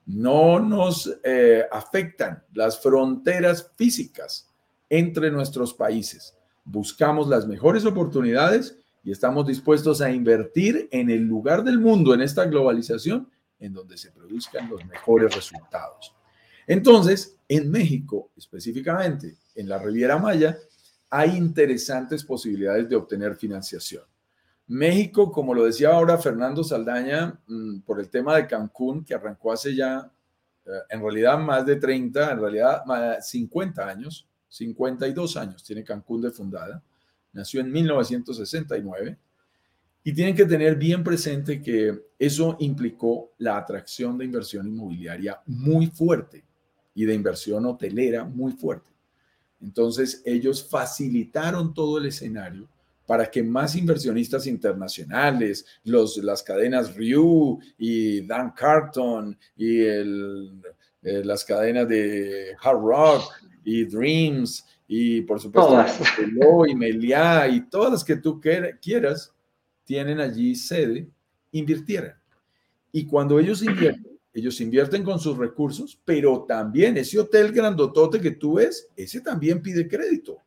No nos eh, afectan las fronteras físicas entre nuestros países. Buscamos las mejores oportunidades y estamos dispuestos a invertir en el lugar del mundo, en esta globalización, en donde se produzcan los mejores resultados. Entonces, en México, específicamente en la Riviera Maya, hay interesantes posibilidades de obtener financiación. México, como lo decía ahora Fernando Saldaña, mm, por el tema de Cancún, que arrancó hace ya, eh, en realidad más de 30, en realidad 50 años, 52 años tiene Cancún de fundada, nació en 1969, y tienen que tener bien presente que eso implicó la atracción de inversión inmobiliaria muy fuerte y de inversión hotelera muy fuerte. Entonces, ellos facilitaron todo el escenario para que más inversionistas internacionales, los, las cadenas Ryu y Dan Carton y el, eh, las cadenas de Hard Rock y Dreams y por supuesto y Meliá y todas las que tú quieras tienen allí sede, invirtieran. Y cuando ellos invierten, ellos invierten con sus recursos, pero también ese hotel grandotote que tú ves, ese también pide crédito.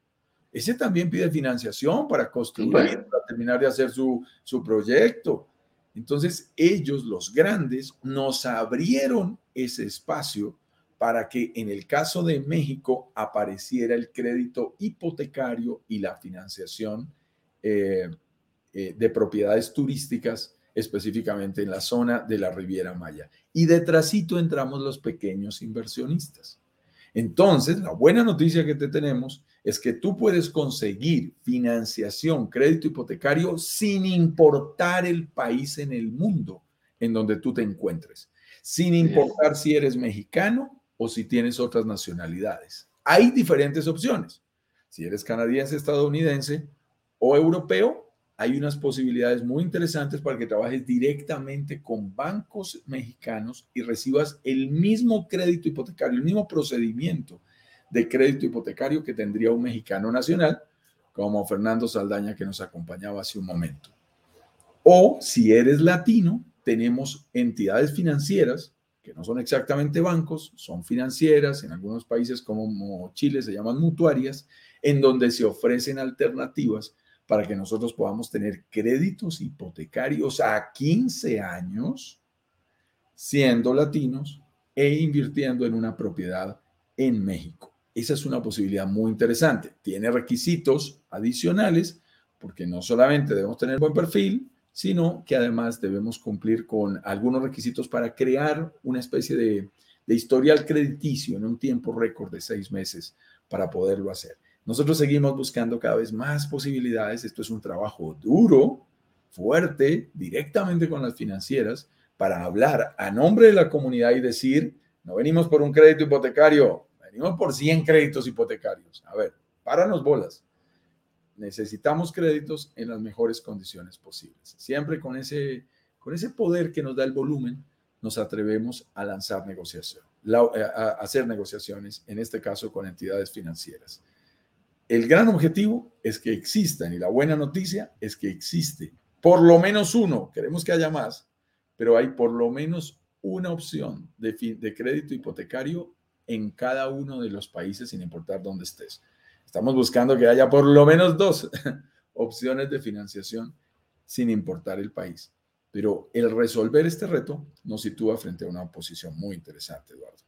Ese también pide financiación para construir, para terminar de hacer su, su proyecto. Entonces, ellos, los grandes, nos abrieron ese espacio para que en el caso de México apareciera el crédito hipotecario y la financiación eh, eh, de propiedades turísticas, específicamente en la zona de la Riviera Maya. Y detrásito entramos los pequeños inversionistas. Entonces, la buena noticia que te tenemos es que tú puedes conseguir financiación, crédito hipotecario sin importar el país en el mundo en donde tú te encuentres, sin importar si eres mexicano o si tienes otras nacionalidades. Hay diferentes opciones. Si eres canadiense, estadounidense o europeo, hay unas posibilidades muy interesantes para que trabajes directamente con bancos mexicanos y recibas el mismo crédito hipotecario, el mismo procedimiento de crédito hipotecario que tendría un mexicano nacional, como Fernando Saldaña que nos acompañaba hace un momento. O si eres latino, tenemos entidades financieras que no son exactamente bancos, son financieras, en algunos países como Chile se llaman mutuarias, en donde se ofrecen alternativas para que nosotros podamos tener créditos hipotecarios a 15 años siendo latinos e invirtiendo en una propiedad en México. Esa es una posibilidad muy interesante. Tiene requisitos adicionales porque no solamente debemos tener buen perfil, sino que además debemos cumplir con algunos requisitos para crear una especie de, de historial crediticio en un tiempo récord de seis meses para poderlo hacer. Nosotros seguimos buscando cada vez más posibilidades. Esto es un trabajo duro, fuerte, directamente con las financieras, para hablar a nombre de la comunidad y decir, no venimos por un crédito hipotecario, Venimos por 100 créditos hipotecarios. A ver, páranos bolas. Necesitamos créditos en las mejores condiciones posibles. Siempre con ese, con ese poder que nos da el volumen, nos atrevemos a lanzar negociación, eh, a hacer negociaciones, en este caso con entidades financieras. El gran objetivo es que existan y la buena noticia es que existe por lo menos uno, queremos que haya más, pero hay por lo menos una opción de, de crédito hipotecario en cada uno de los países sin importar dónde estés. Estamos buscando que haya por lo menos dos opciones de financiación sin importar el país. Pero el resolver este reto nos sitúa frente a una posición muy interesante, Eduardo.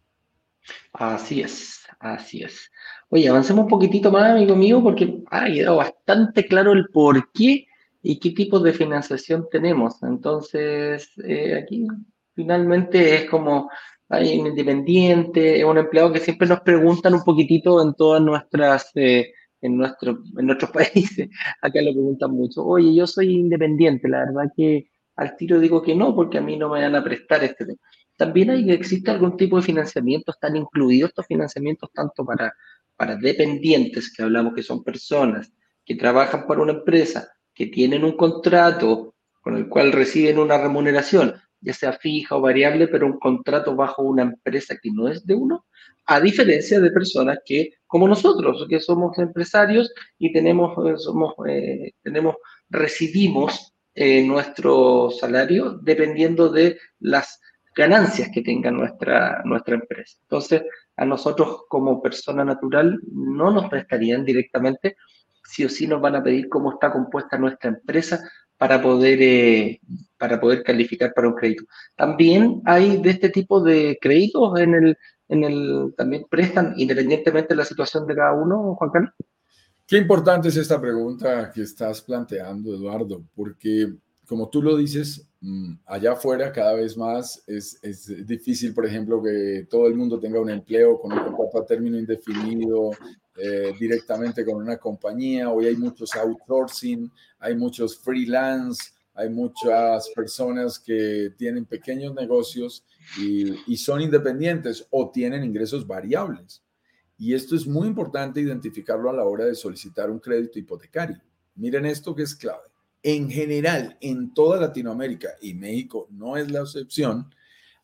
Así es, así es. Oye, avancemos un poquitito más, amigo mío, porque ha quedado bastante claro el por qué y qué tipo de financiación tenemos. Entonces, eh, aquí finalmente es como hay un independiente, un empleado que siempre nos preguntan un poquitito en todas nuestras, eh, en, nuestro, en nuestros países, acá lo preguntan mucho, oye, yo soy independiente, la verdad que al tiro digo que no, porque a mí no me van a prestar este tema. También hay, existe algún tipo de financiamiento, están incluidos estos financiamientos tanto para, para dependientes, que hablamos que son personas que trabajan para una empresa, que tienen un contrato con el cual reciben una remuneración, ya sea fija o variable, pero un contrato bajo una empresa que no es de uno, a diferencia de personas que, como nosotros, que somos empresarios y tenemos, eh, somos, eh, tenemos recibimos eh, nuestro salario dependiendo de las ganancias que tenga nuestra, nuestra empresa. Entonces, a nosotros como persona natural no nos prestarían directamente, sí o sí nos van a pedir cómo está compuesta nuestra empresa para poder, eh, para poder calificar para un crédito. También hay de este tipo de créditos en el, en el, también prestan independientemente de la situación de cada uno, Juan Carlos. Qué importante es esta pregunta que estás planteando, Eduardo, porque como tú lo dices, mm, allá afuera cada vez más es, es, difícil, por ejemplo, que todo el mundo tenga un empleo con un contrato a término indefinido, eh, directamente con una compañía. Hoy hay muchos outsourcing, hay muchos freelance, hay muchas personas que tienen pequeños negocios y, son independientes o tienen ingresos variables. Y esto es muy importante identificarlo a la hora de solicitar un crédito hipotecario. Miren esto que es clave. En general, en toda Latinoamérica y México no es la excepción,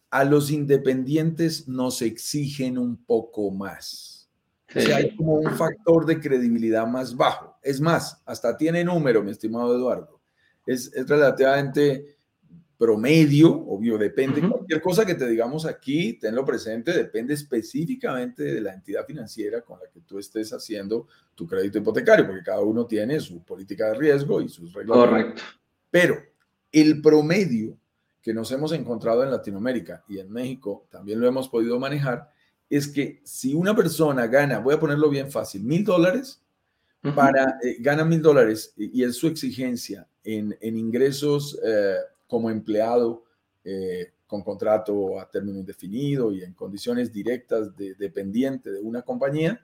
a los independientes nos exigen un poco más o sea, hay como un factor de credibilidad más bajo. Es más, hasta tiene número, mi estimado Eduardo. Es, es relativamente promedio, obvio, depende. Cualquier cosa que te digamos aquí, tenlo presente, depende específicamente de la entidad financiera con la que tú estés haciendo tu crédito hipotecario, porque cada uno tiene su política de riesgo y sus reglas. Correcto. Pero el promedio que nos hemos encontrado en Latinoamérica y en México también lo hemos podido manejar, es que si una persona gana, voy a ponerlo bien fácil, mil dólares, para, eh, gana mil dólares y, es su exigencia en, ingresos eh, como empleado eh, con contrato a término indefinido y en condiciones directas de dependiente de una compañía,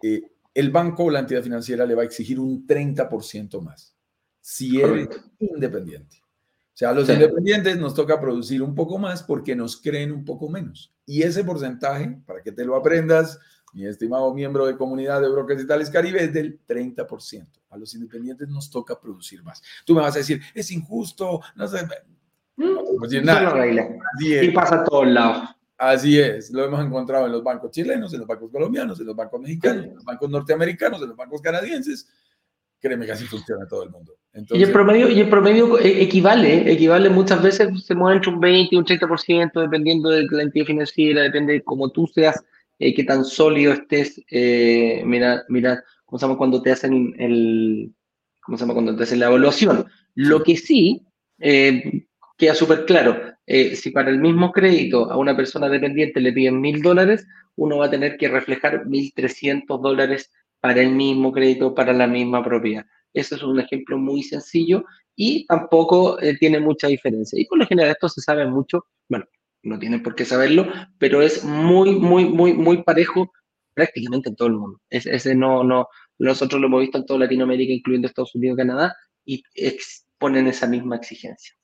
el banco o la entidad financiera le va a exigir un 30% más si eres independiente. O sea, a los independientes nos toca producir un poco más porque nos creen un poco menos. Y ese porcentaje, para que te lo aprendas, mi estimado miembro de comunidad de Brokers Tales Caribe, es del 30%. A los independientes nos toca producir más. Tú me vas a decir, es injusto, no sé. No, nada. Y pasa a todos lados. Así es, lo hemos encontrado en los bancos chilenos, en los bancos colombianos, en los bancos mexicanos, en los bancos norteamericanos, en los bancos canadienses créeme que así funciona todo el mundo. y el promedio, y el promedio e, equivale, equivale muchas veces, se mueve entre un 20 y un 30%, dependiendo de la entidad financiera, depende de cómo tú seas, eh, qué tan sólido estés. Eh, mira, mira, ¿cómo se llama cuando te hacen el, ¿cómo se llama cuando te hacen la evaluación? Lo que sí, eh, queda súper claro, si para el mismo crédito a una persona dependiente le piden mil dólares, uno va a tener que reflejar 1.300 dólares para el mismo crédito, para la misma propiedad. Ese es un ejemplo muy sencillo y tampoco eh, tiene mucha diferencia. Y por lo general esto se sabe mucho, bueno, no tienen por qué saberlo, pero es muy, muy, muy, muy parejo prácticamente en todo el mundo. ese no, no, nosotros lo hemos visto en toda Latinoamérica, incluyendo Estados Unidos Canadá, y exponen esa misma exigencia.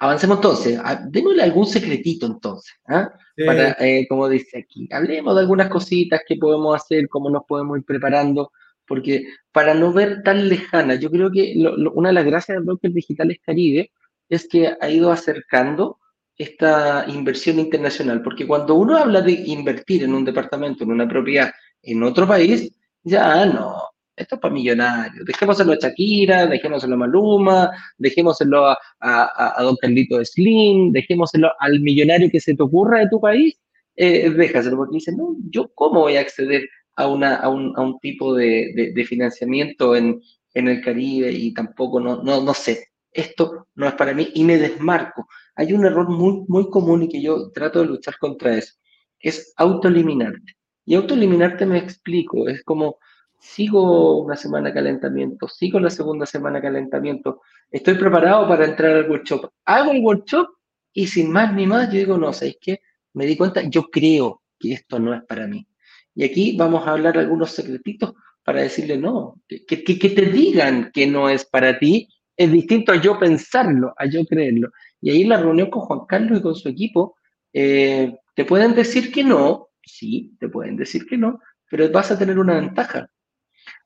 Avancemos entonces, démosle algún secretito entonces, ¿ah? para, eh, como dice aquí, hablemos de algunas cositas que podemos hacer, cómo nos podemos ir preparando, porque para no ver tan lejana, yo creo que una de las gracias del Brokers Digitales Caribe es que ha ido acercando esta inversión internacional, porque cuando uno habla de invertir en un departamento, en una propiedad en otro país, ya no, esto es para millonarios. Dejémoselo a Shakira, dejémoselo a Maluma, dejémoselo a, a, a, Don Carlito Slim, dejémoselo al millonario que se te ocurra de tu país. Eh, déjaselo, porque dicen, no, ¿yo cómo voy a acceder a, una, a, un, a un tipo de, de, financiamiento en, en, el Caribe y tampoco, no, no, no sé, esto no es para mí y me desmarco. Hay un error muy, muy común y que yo trato de luchar contra eso, es autoeliminarte. Y autoeliminarte me explico, es como sigo una semana de calentamiento, sigo la segunda semana de calentamiento, estoy preparado para entrar al workshop, hago el workshop y sin más ni más yo digo, no, ¿sabéis qué? Me di cuenta, yo creo que esto no es para mí. Y aquí vamos a hablar algunos secretitos para decirle no, que, que, te digan que no es para ti es distinto a yo pensarlo, a yo creerlo. Y ahí en la reunión con Juan Carlos y con su equipo, eh, te pueden decir que no, sí, te pueden decir que no, pero vas a tener una ventaja.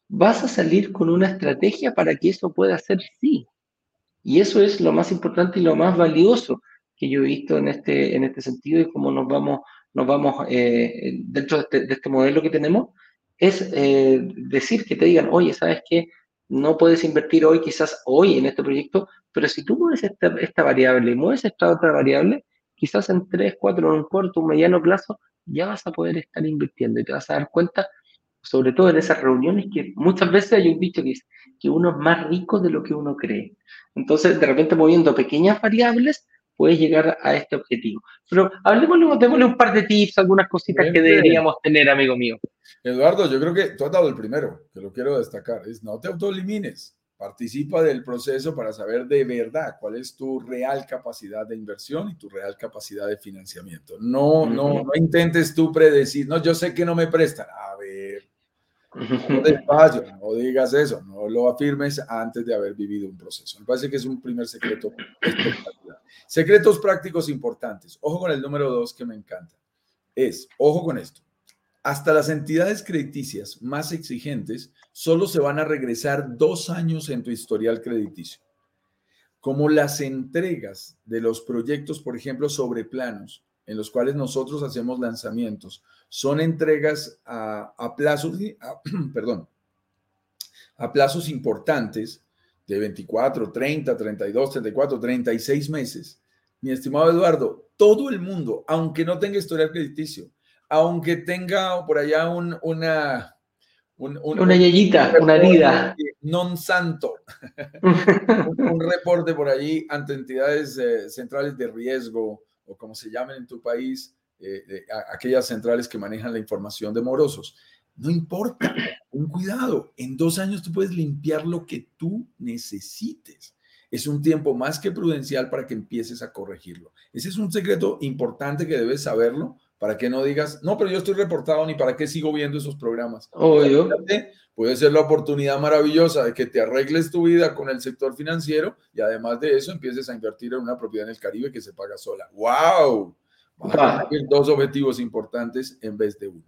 Vas a salir con una estrategia para que eso pueda ser sí. Y eso es lo más importante y lo más valioso que yo he visto en este, en este sentido y cómo nos vamos, nos vamos eh, dentro de este, de este, modelo que tenemos, es eh, decir que te digan, oye, ¿sabes qué? No puedes invertir hoy, quizás hoy en este proyecto, pero si tú mueves esta, variable y mueves esta otra variable, quizás en tres, cuatro, en un corto, un mediano plazo, ya vas a poder estar invirtiendo y te vas a dar cuenta, sobre todo en esas reuniones, que muchas veces hay un dicho que es que uno es más rico de lo que uno cree. Entonces, de repente moviendo pequeñas variables, puedes llegar a este objetivo. Pero hablemos, démosle un par de tips, algunas cositas que deberíamos tener, amigo mío. Eduardo, yo creo que tú has dado el primero, que lo quiero destacar, es no te autoelimines. Participa del proceso para saber de verdad cuál es tu real capacidad de inversión y tu real capacidad de financiamiento. No, no, no intentes tú predecir, no, yo sé que no me prestan. A ver, no digas eso, no lo afirmes antes de haber vivido un proceso. Me parece que es un primer secreto Secretos prácticos importantes. Ojo con el número dos que me encanta. Es, ojo con esto, hasta las entidades crediticias más exigentes solo se van a regresar dos años en tu historial crediticio. Como las entregas de los proyectos, por ejemplo, sobre planos, en los cuales nosotros hacemos lanzamientos, son entregas a, plazos, perdón, a plazos importantes de 24, 30, 32, 34, 36 meses. Mi estimado Eduardo, todo el mundo, aunque no tenga historial crediticio, aunque tenga por allá un, una... una yeyita, una herida. Non santo. un, reporte por allí ante entidades eh, centrales de riesgo o como se llamen en tu país, eh, aquellas centrales que manejan la información de morosos. No importa, un cuidado. En dos años tú puedes limpiar lo que tú necesites. Es un tiempo más que prudencial para que empieces a corregirlo. Ese es un secreto importante que debes saberlo para que no digas, no, pero yo estoy reportado, ni para qué sigo viendo esos programas. Puede ser la oportunidad maravillosa de que te arregles tu vida con el sector financiero y además de eso empieces a invertir en una propiedad en el Caribe que se paga sola. ¡Wow! Dos objetivos importantes en vez de uno.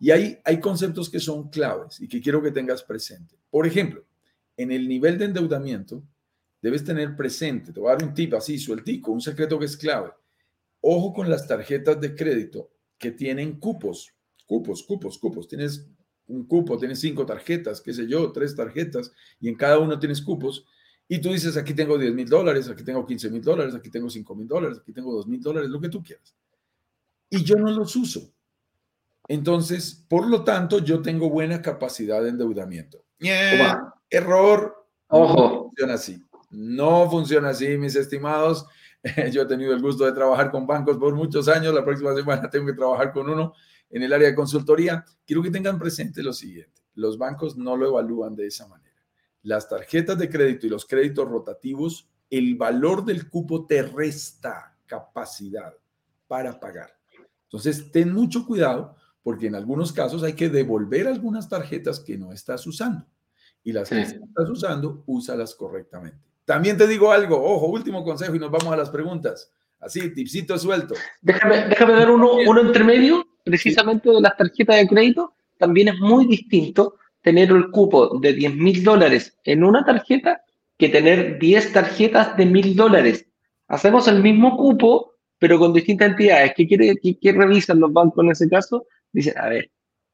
Y hay, hay conceptos que son claves y que quiero que tengas presente. Por ejemplo, en el nivel de endeudamiento, debes tener presente, te voy a dar un tip así, sueltico, un secreto que es clave. Ojo con las tarjetas de crédito que tienen cupos, cupos, cupos, cupos. Tienes un cupo, tienes cinco tarjetas, qué sé yo, tres tarjetas, y en cada uno tienes cupos. Y tú dices, aquí tengo 10 mil dólares, aquí tengo 15 mil dólares, aquí tengo 5 mil dólares, aquí tengo 2 mil dólares, lo que tú quieras. Y yo no los uso. Entonces, por lo tanto, yo tengo buena capacidad de endeudamiento. Error. Ojo. No funciona así. No funciona así, mis estimados. Yo he tenido el gusto de trabajar con bancos por muchos años. La próxima semana tengo que trabajar con uno en el área de consultoría. Quiero que tengan presente lo siguiente. Los bancos no lo evalúan de esa manera. Las tarjetas de crédito y los créditos rotativos, el valor del cupo te resta capacidad para pagar. Entonces, ten mucho cuidado porque en algunos casos hay que devolver algunas tarjetas que no estás usando. Y las que estás usando, úsalas correctamente. También te digo algo, ojo, último consejo y nos vamos a las preguntas. Así, tipsito suelto. Déjame, déjame dar uno, uno entre medio, precisamente de las tarjetas de crédito. También es muy distinto tener el cupo de 10 mil dólares en una tarjeta que tener 10 tarjetas de mil dólares. Hacemos el mismo cupo, pero con distintas entidades. ¿Qué, quiere, qué revisan los bancos en ese caso? Dicen, a ver,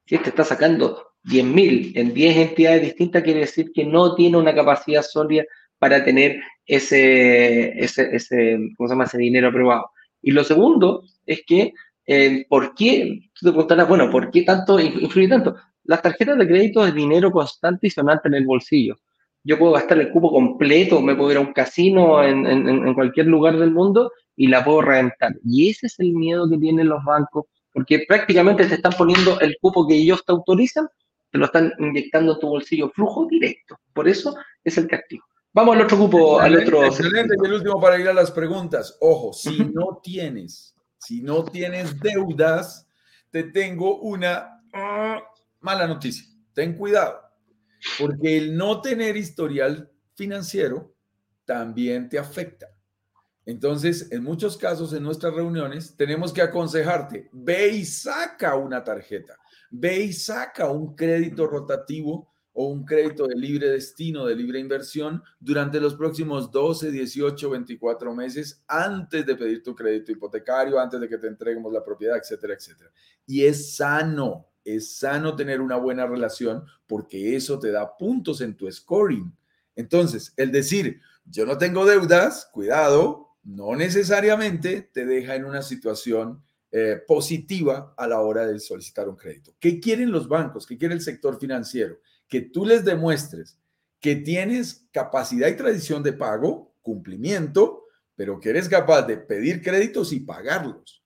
si este está sacando 10.000 en 10 entidades distintas, quiere decir que no tiene una capacidad sólida para tener ese, ese, ese, ¿cómo se llama? ese dinero aprobado. Y lo segundo es que, eh, ¿por qué? Tú te preguntarás, bueno, ¿por qué tanto influye tanto? Las tarjetas de crédito es dinero constante y sonante en el bolsillo. Yo puedo gastar el cupo completo, me puedo ir a un casino en, en, cualquier lugar del mundo y la puedo reventar. Y ese es el miedo que tienen los bancos porque prácticamente te están poniendo el cupo que ellos te autorizan te lo están inyectando en tu bolsillo, flujo directo. Por eso es el castigo. Vamos al otro grupo, al otro. Excelente, y el último para ir a las preguntas. Ojo, si no tienes, si no tienes deudas, te tengo una ah, mala noticia. Ten cuidado, porque el no tener historial financiero también te afecta. Entonces, en muchos casos, en nuestras reuniones, tenemos que aconsejarte, ve y saca una tarjeta, ve y saca un crédito rotativo o un crédito de libre destino, de libre inversión, durante los próximos 12, 18, 24 meses antes de pedir tu crédito hipotecario, antes de que te entreguemos la propiedad, etcétera, etcétera. Y es sano, es sano tener una buena relación porque eso te da puntos en tu scoring. Entonces, el decir, yo no tengo deudas, cuidado, no necesariamente te deja en una situación eh, positiva a la hora de solicitar un crédito. ¿Qué quieren los bancos? ¿Qué quiere el sector financiero? Que tú les demuestres que tienes capacidad y tradición de pago, cumplimiento, pero que eres capaz de pedir créditos y pagarlos.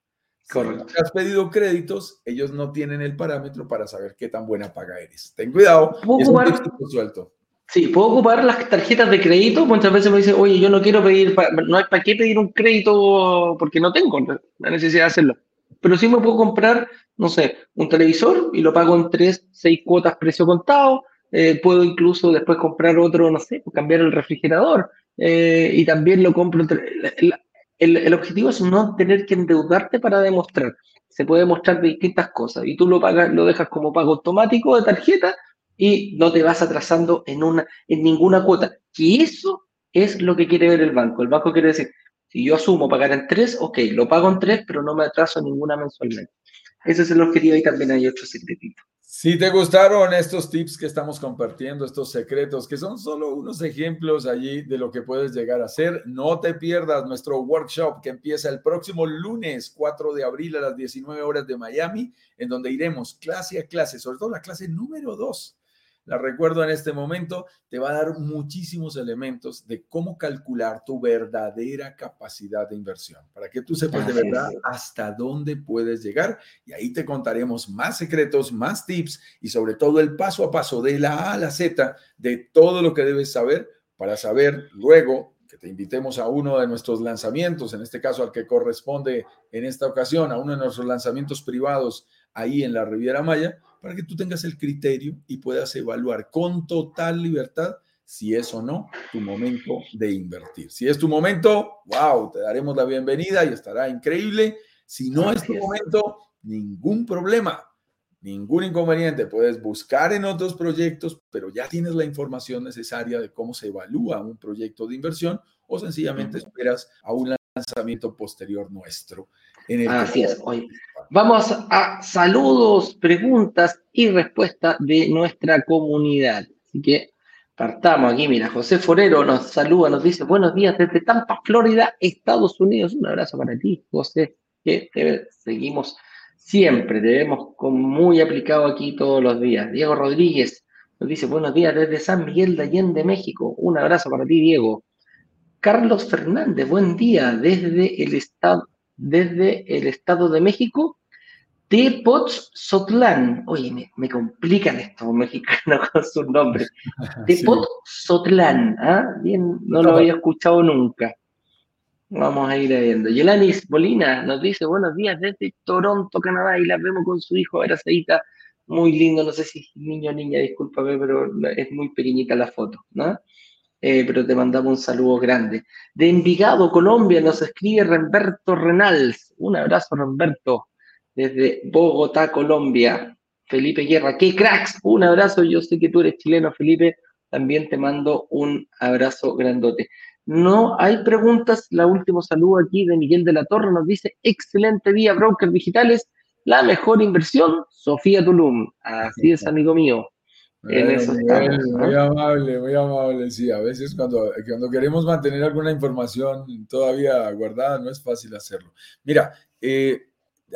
Correcto. Si has pedido créditos, ellos no tienen el parámetro para saber qué tan buena paga eres. Ten cuidado. Es un suelto. Sí, puedo ocupar las tarjetas de crédito. Muchas veces me dicen, oye, yo no quiero pedir, no hay para qué pedir un crédito porque no tengo la necesidad de hacerlo. Pero sí me puedo comprar, no sé, un televisor y lo pago en tres, seis cuotas precio contado. Eh, puedo incluso después comprar otro, no sé, cambiar el refrigerador eh, y también lo compro. El, el, objetivo es no tener que endeudarte para demostrar. Se puede demostrar de distintas cosas y tú lo pagas, lo dejas como pago automático de tarjeta y no te vas atrasando en, una, en ninguna cuota. Y eso es lo que quiere ver el banco. El banco quiere decir, si yo asumo pagar en tres, ok, lo pago en tres, pero no me atraso ninguna mensualmente. Ese es el objetivo y también hay otro secretito. Si te gustaron estos tips que estamos compartiendo, estos secretos, que son solo unos ejemplos allí de lo que puedes llegar a hacer, no te pierdas nuestro workshop que empieza el próximo lunes 4 de abril a las 19 horas de Miami, en donde iremos clase a clase, sobre todo la clase número 2 la recuerdo en este momento, te va a dar muchísimos elementos de cómo calcular tu verdadera capacidad de inversión, para que tú sepas de verdad hasta dónde puedes llegar y ahí te contaremos más secretos, más tips y sobre todo el paso a paso de la A a la Z de todo lo que debes saber para saber luego que te invitemos a uno de nuestros lanzamientos, en este caso al que corresponde en esta ocasión, a uno de nuestros lanzamientos privados ahí en la Riviera Maya, para que tú tengas el criterio y puedas evaluar con total libertad si es o no tu momento de invertir. Si es tu momento, wow, te daremos la bienvenida y estará increíble. Si no es tu momento, ningún problema, ningún inconveniente. Puedes buscar en otros proyectos, pero ya tienes la información necesaria de cómo se evalúa un proyecto de inversión o sencillamente esperas a un lanzamiento posterior nuestro. Así es. Hoy vamos a saludos, preguntas y respuestas de nuestra comunidad. Así que partamos aquí. Mira, José Forero nos saluda, nos dice buenos días desde Tampa, Florida, Estados Unidos. Un abrazo para ti, José. Que seguimos siempre, debemos con muy aplicado aquí todos los días. Diego Rodríguez nos dice buenos días desde San Miguel de Allende, México. Un abrazo para ti, Diego. Carlos Fernández, buen día desde el estado, desde el Estado de México, Sotlán. Oye, me, me, complican estos mexicanos con su nombre. Tepot Sotlán, ¿ah? Bien, no lo había escuchado nunca. Vamos a ir viendo. Yelanis Molina nos dice buenos días desde Toronto, Canadá, y la vemos con su hijo Aracedita. Muy lindo, no sé si es niño o niña, discúlpame, pero es muy pequeñita la foto, ¿no? Eh, pero te mandamos un saludo grande. De Envigado, Colombia, nos escribe Remberto Renals. Un abrazo, Remberto, desde Bogotá, Colombia. Felipe Guerra, qué cracks, un abrazo. Yo sé que tú eres chileno, Felipe. También te mando un abrazo grandote. No hay preguntas. La último saludo aquí de Miguel de la Torre nos dice: excelente día, brokers digitales. La mejor inversión, Sofía Tulum. Así es, amigo mío muy, amable, muy amable. Sí, a veces cuando, cuando queremos mantener alguna información todavía guardada, no es fácil hacerlo. Mira, eh,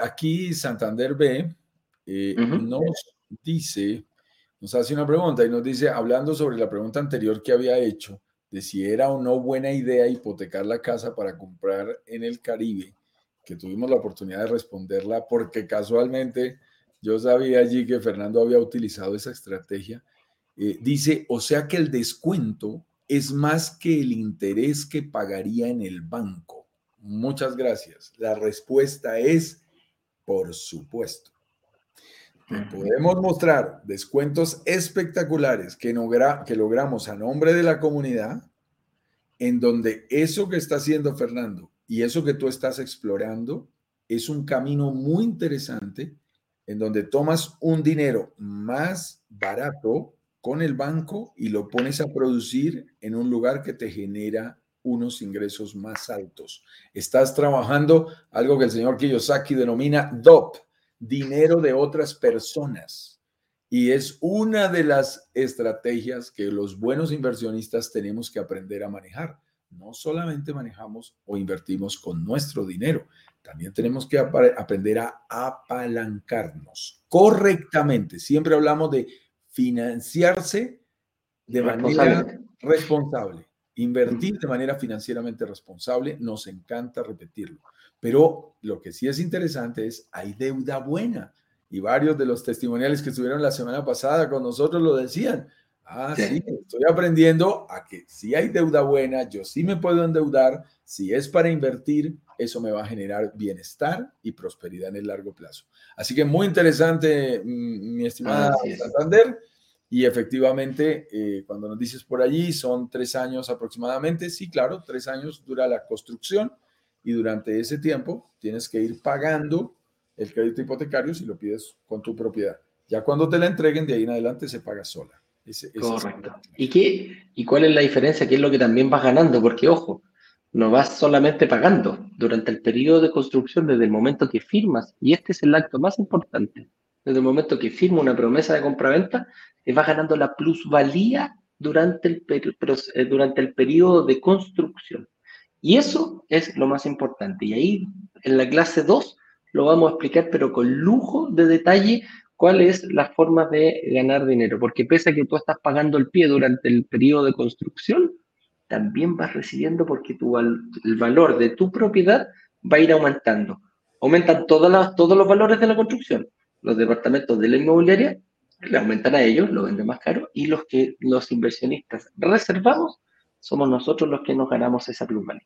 aquí Santander B eh, nos dice, nos hace una pregunta y nos dice, hablando sobre la pregunta anterior que había hecho, de si era o no buena idea hipotecar la casa para comprar en el Caribe, que tuvimos la oportunidad de responderla porque casualmente yo sabía allí que Fernando había utilizado esa estrategia. Eh, dice, o sea que el descuento es más que el interés que pagaría en el banco. Muchas gracias. La respuesta es, por supuesto. podemos mostrar descuentos espectaculares que, que logramos a nombre de la comunidad, en donde eso que está haciendo Fernando y eso que tú estás explorando es un camino muy interesante en donde tomas un dinero más barato con el banco y lo pones a producir en un lugar que te genera unos ingresos más altos. Estás trabajando algo que el señor Kiyosaki denomina DOP, dinero de otras personas. Y es una de las estrategias que los buenos inversionistas tenemos que aprender a manejar. No solamente manejamos o invertimos con nuestro dinero, también tenemos que aprender a apalancarnos correctamente. Siempre hablamos de financiarse de manera responsable, invertir de manera financieramente responsable. Nos encanta repetirlo. Pero lo que sí es interesante es, hay deuda buena. Y varios de los testimoniales que estuvieron la semana pasada con nosotros lo decían. Ah, sí. estoy aprendiendo a que si hay deuda buena, yo sí me puedo endeudar. Si es para invertir, eso me va a generar bienestar y prosperidad en el largo plazo. Así que muy interesante, mm, mi estimada Santander. Y efectivamente, eh, cuando nos dices por allí, son tres años aproximadamente. Sí, claro, tres años dura la construcción y durante ese tiempo tienes que ir pagando el crédito hipotecario si lo pides con tu propiedad. Ya cuando te la entreguen, de ahí en adelante se paga sola. Correcto. ¿Y, qué, ¿Y cuál es la diferencia? ¿Qué es lo que también vas ganando? Porque, ojo, no vas solamente pagando durante el periodo de construcción, desde el momento que firmas, y este es el acto más importante, desde el momento que firma una promesa de compraventa, te vas ganando la plusvalía durante el, eh, durante el periodo de construcción. Y eso es lo más importante. Y ahí, en la clase 2, lo vamos a explicar, pero con lujo de detalle, cuál es la forma de ganar dinero. Porque pese a que tú estás pagando el pie durante el periodo de construcción, también vas recibiendo porque el valor de tu propiedad va a ir aumentando. Aumentan todos los valores de la construcción. Los departamentos de la inmobiliaria le aumentan a ellos, lo venden más caro, y los que los inversionistas reservamos somos nosotros los que nos ganamos esa plusvalía.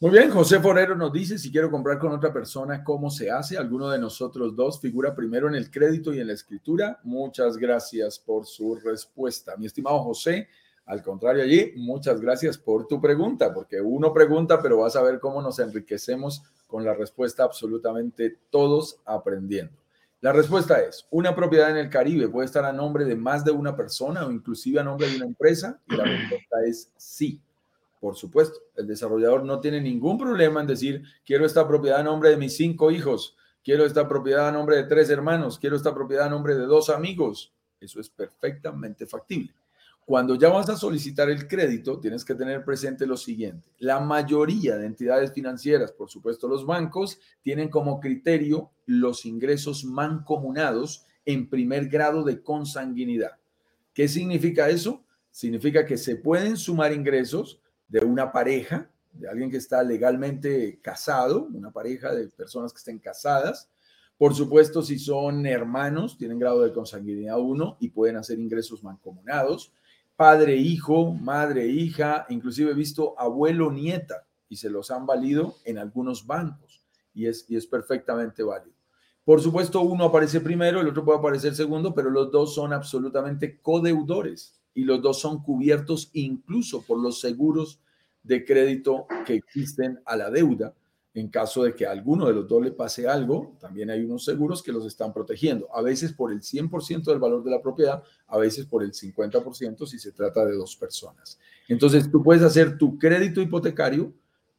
Muy bien, José Forero nos dice, si quiero comprar con otra persona, ¿cómo se hace? Alguno de nosotros dos figura primero en el crédito y en la escritura. Muchas gracias por su respuesta. Mi estimado José, al contrario allí, muchas gracias por tu pregunta, porque uno pregunta, pero vas a ver cómo nos enriquecemos con la respuesta absolutamente todos aprendiendo. La respuesta es, una propiedad en el Caribe puede estar a nombre de más de una persona o inclusive a nombre de una empresa. Y la respuesta es sí. Por supuesto, el desarrollador no tiene ningún problema en decir, quiero esta propiedad a nombre de mis cinco hijos, quiero esta propiedad a nombre de tres hermanos, quiero esta propiedad a nombre de dos amigos. Eso es perfectamente factible. Cuando ya vas a solicitar el crédito, tienes que tener presente lo siguiente. La mayoría de entidades financieras, por supuesto los bancos, tienen como criterio los ingresos mancomunados en primer grado de consanguinidad. ¿Qué significa eso? Significa que se pueden sumar ingresos de una pareja, de alguien que está legalmente casado, una pareja de personas que estén casadas. Por supuesto, si son hermanos, tienen grado de consanguinidad 1 y pueden hacer ingresos mancomunados. Padre, hijo, madre, hija, inclusive he visto abuelo, nieta, y se los han valido en algunos bancos, y es, y es perfectamente válido. Por supuesto, uno aparece primero, el otro puede aparecer segundo, pero los dos son absolutamente codeudores y los dos son cubiertos incluso por los seguros de crédito que existen a la deuda. En caso de que alguno de los dos le pase algo, también hay unos seguros que los están protegiendo, a veces por el 100% del valor de la propiedad, a veces por el 50% si se trata de dos personas. Entonces, tú puedes hacer tu crédito hipotecario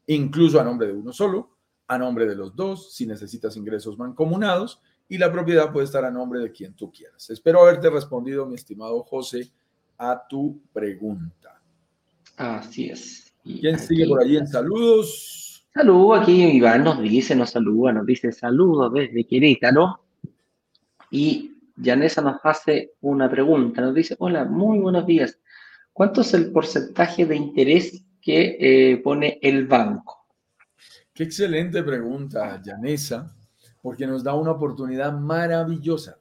incluso a nombre de uno solo, a nombre de los dos, si necesitas ingresos mancomunados, y la propiedad puede estar a nombre de quien tú quieras. Espero haberte respondido, mi estimado José, a tu pregunta. Así es. ¿Quién sigue por allí en saludos? Saludos, aquí Iván nos dice, nos saluda, nos dice saludos desde Querétaro. Y Yanesa nos hace una pregunta, nos dice, hola, muy buenos días. ¿Cuánto es el porcentaje de interés que eh, pone el banco? Qué excelente pregunta, Yanesa. porque nos da una oportunidad maravillosa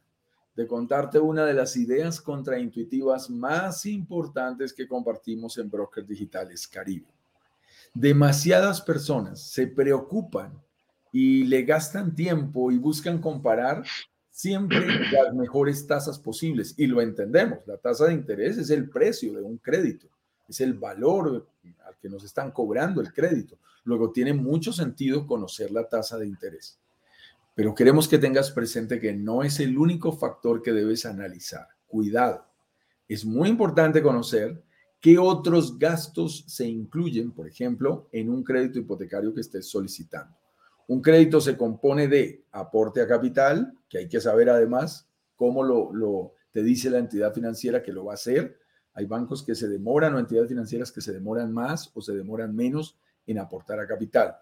de contarte una de las ideas contraintuitivas más importantes que compartimos en Brokers Digitales Caribe. Demasiadas personas se preocupan y le gastan tiempo y buscan comparar siempre las mejores tasas posibles. Y lo entendemos, la tasa de interés es el precio de un crédito, es el valor al que nos están cobrando el crédito. Luego tiene mucho sentido conocer la tasa de interés. Pero queremos que tengas presente que no es el único factor que debes analizar. Cuidado. Es muy importante conocer qué otros gastos se incluyen, por ejemplo, en un crédito hipotecario que estés solicitando. Un crédito se compone de aporte a capital, que hay que saber además cómo lo, lo te dice la entidad financiera que lo va a hacer. Hay bancos que se demoran o entidades financieras que se demoran más o se demoran menos en aportar a capital.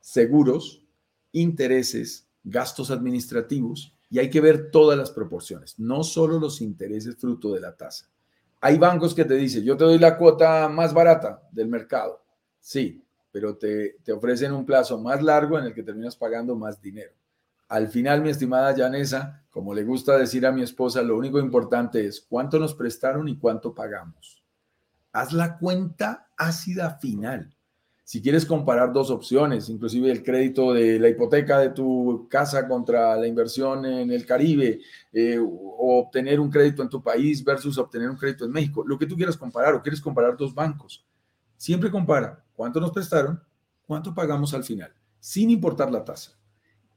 Seguros, intereses, gastos administrativos y hay que ver todas las proporciones, no solo los intereses fruto de la tasa. Hay bancos que te dicen, yo te doy la cuota más barata del mercado. Sí, pero te, te ofrecen un plazo más largo en el que terminas pagando más dinero. Al final, mi estimada Janesa, como le gusta decir a mi esposa, lo único importante es cuánto nos prestaron y cuánto pagamos. Haz la cuenta ácida final. Si quieres comparar dos opciones, inclusive el crédito de la hipoteca de tu casa contra la inversión en el Caribe, eh, o obtener un crédito en tu país versus obtener un crédito en México, lo que tú quieras comparar o quieres comparar dos bancos, siempre compara cuánto nos prestaron, cuánto pagamos al final, sin importar la tasa.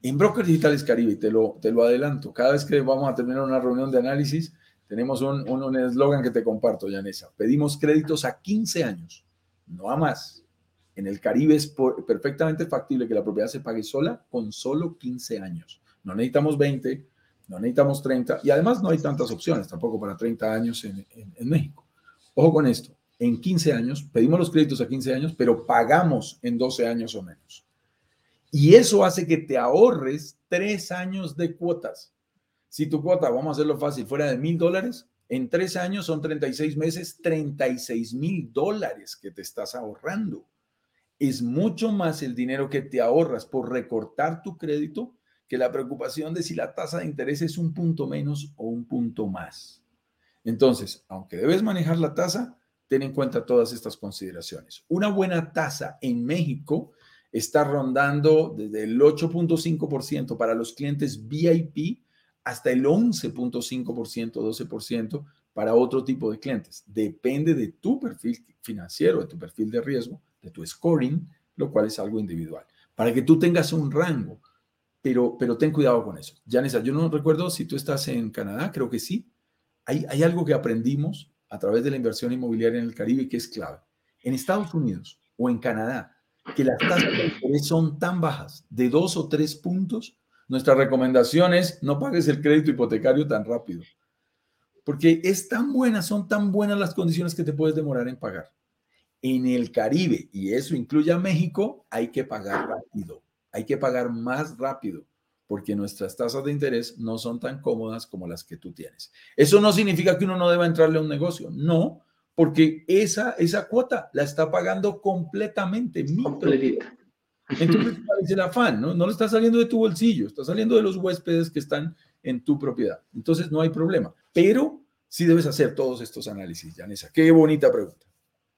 En Brokers Digitales Caribe, te lo, te lo adelanto, cada vez que vamos a terminar una reunión de análisis, tenemos un eslogan un, que te comparto, Yanesa. Pedimos créditos a 15 años, no a más en el Caribe es perfectamente factible que la propiedad se pague sola con solo 15 años. No necesitamos 20, no necesitamos 30 y además no hay tantas opciones tampoco para 30 años en, en México. Ojo con esto, en 15 años, pedimos los créditos a 15 años, pero pagamos en 12 años o menos. Y eso hace que te ahorres tres años de cuotas. Si tu cuota, vamos a hacerlo fácil, fuera de mil dólares, en tres años son 36 meses, 36 mil dólares que te estás ahorrando es mucho más el dinero que te ahorras por recortar tu crédito que la preocupación de si la tasa de interés es un punto menos o un punto más. Entonces, aunque debes manejar la tasa, ten en cuenta todas estas consideraciones. Una buena tasa en México está rondando desde el 8.5% para los clientes VIP hasta el 11.5%, 12% para otro tipo de clientes. Depende de tu perfil financiero, de tu perfil de riesgo de tu scoring, lo cual es algo individual, para que tú tengas un rango, pero, pero ten cuidado con eso. Janessa, yo no recuerdo si tú estás en Canadá, creo que sí. Hay, hay algo que aprendimos a través de la inversión inmobiliaria en el Caribe que es clave. En Estados Unidos o en Canadá, que las tasas de interés son tan bajas, de dos o tres puntos, nuestra recomendación es no pagues el crédito hipotecario tan rápido. Porque es tan buena, son tan buenas las condiciones que te puedes demorar en pagar en el Caribe, y eso incluye a México, hay que pagar rápido, hay que pagar más rápido, porque nuestras tasas de interés no son tan cómodas como las que tú tienes. Eso no significa que uno no deba entrarle a un negocio, no, porque esa, esa cuota la está pagando completamente. Entonces, es el afán? ¿no? no le está saliendo de tu bolsillo, está saliendo de los huéspedes que están en tu propiedad. Entonces, no hay problema. Pero sí debes hacer todos estos análisis, Janessa. Qué bonita pregunta.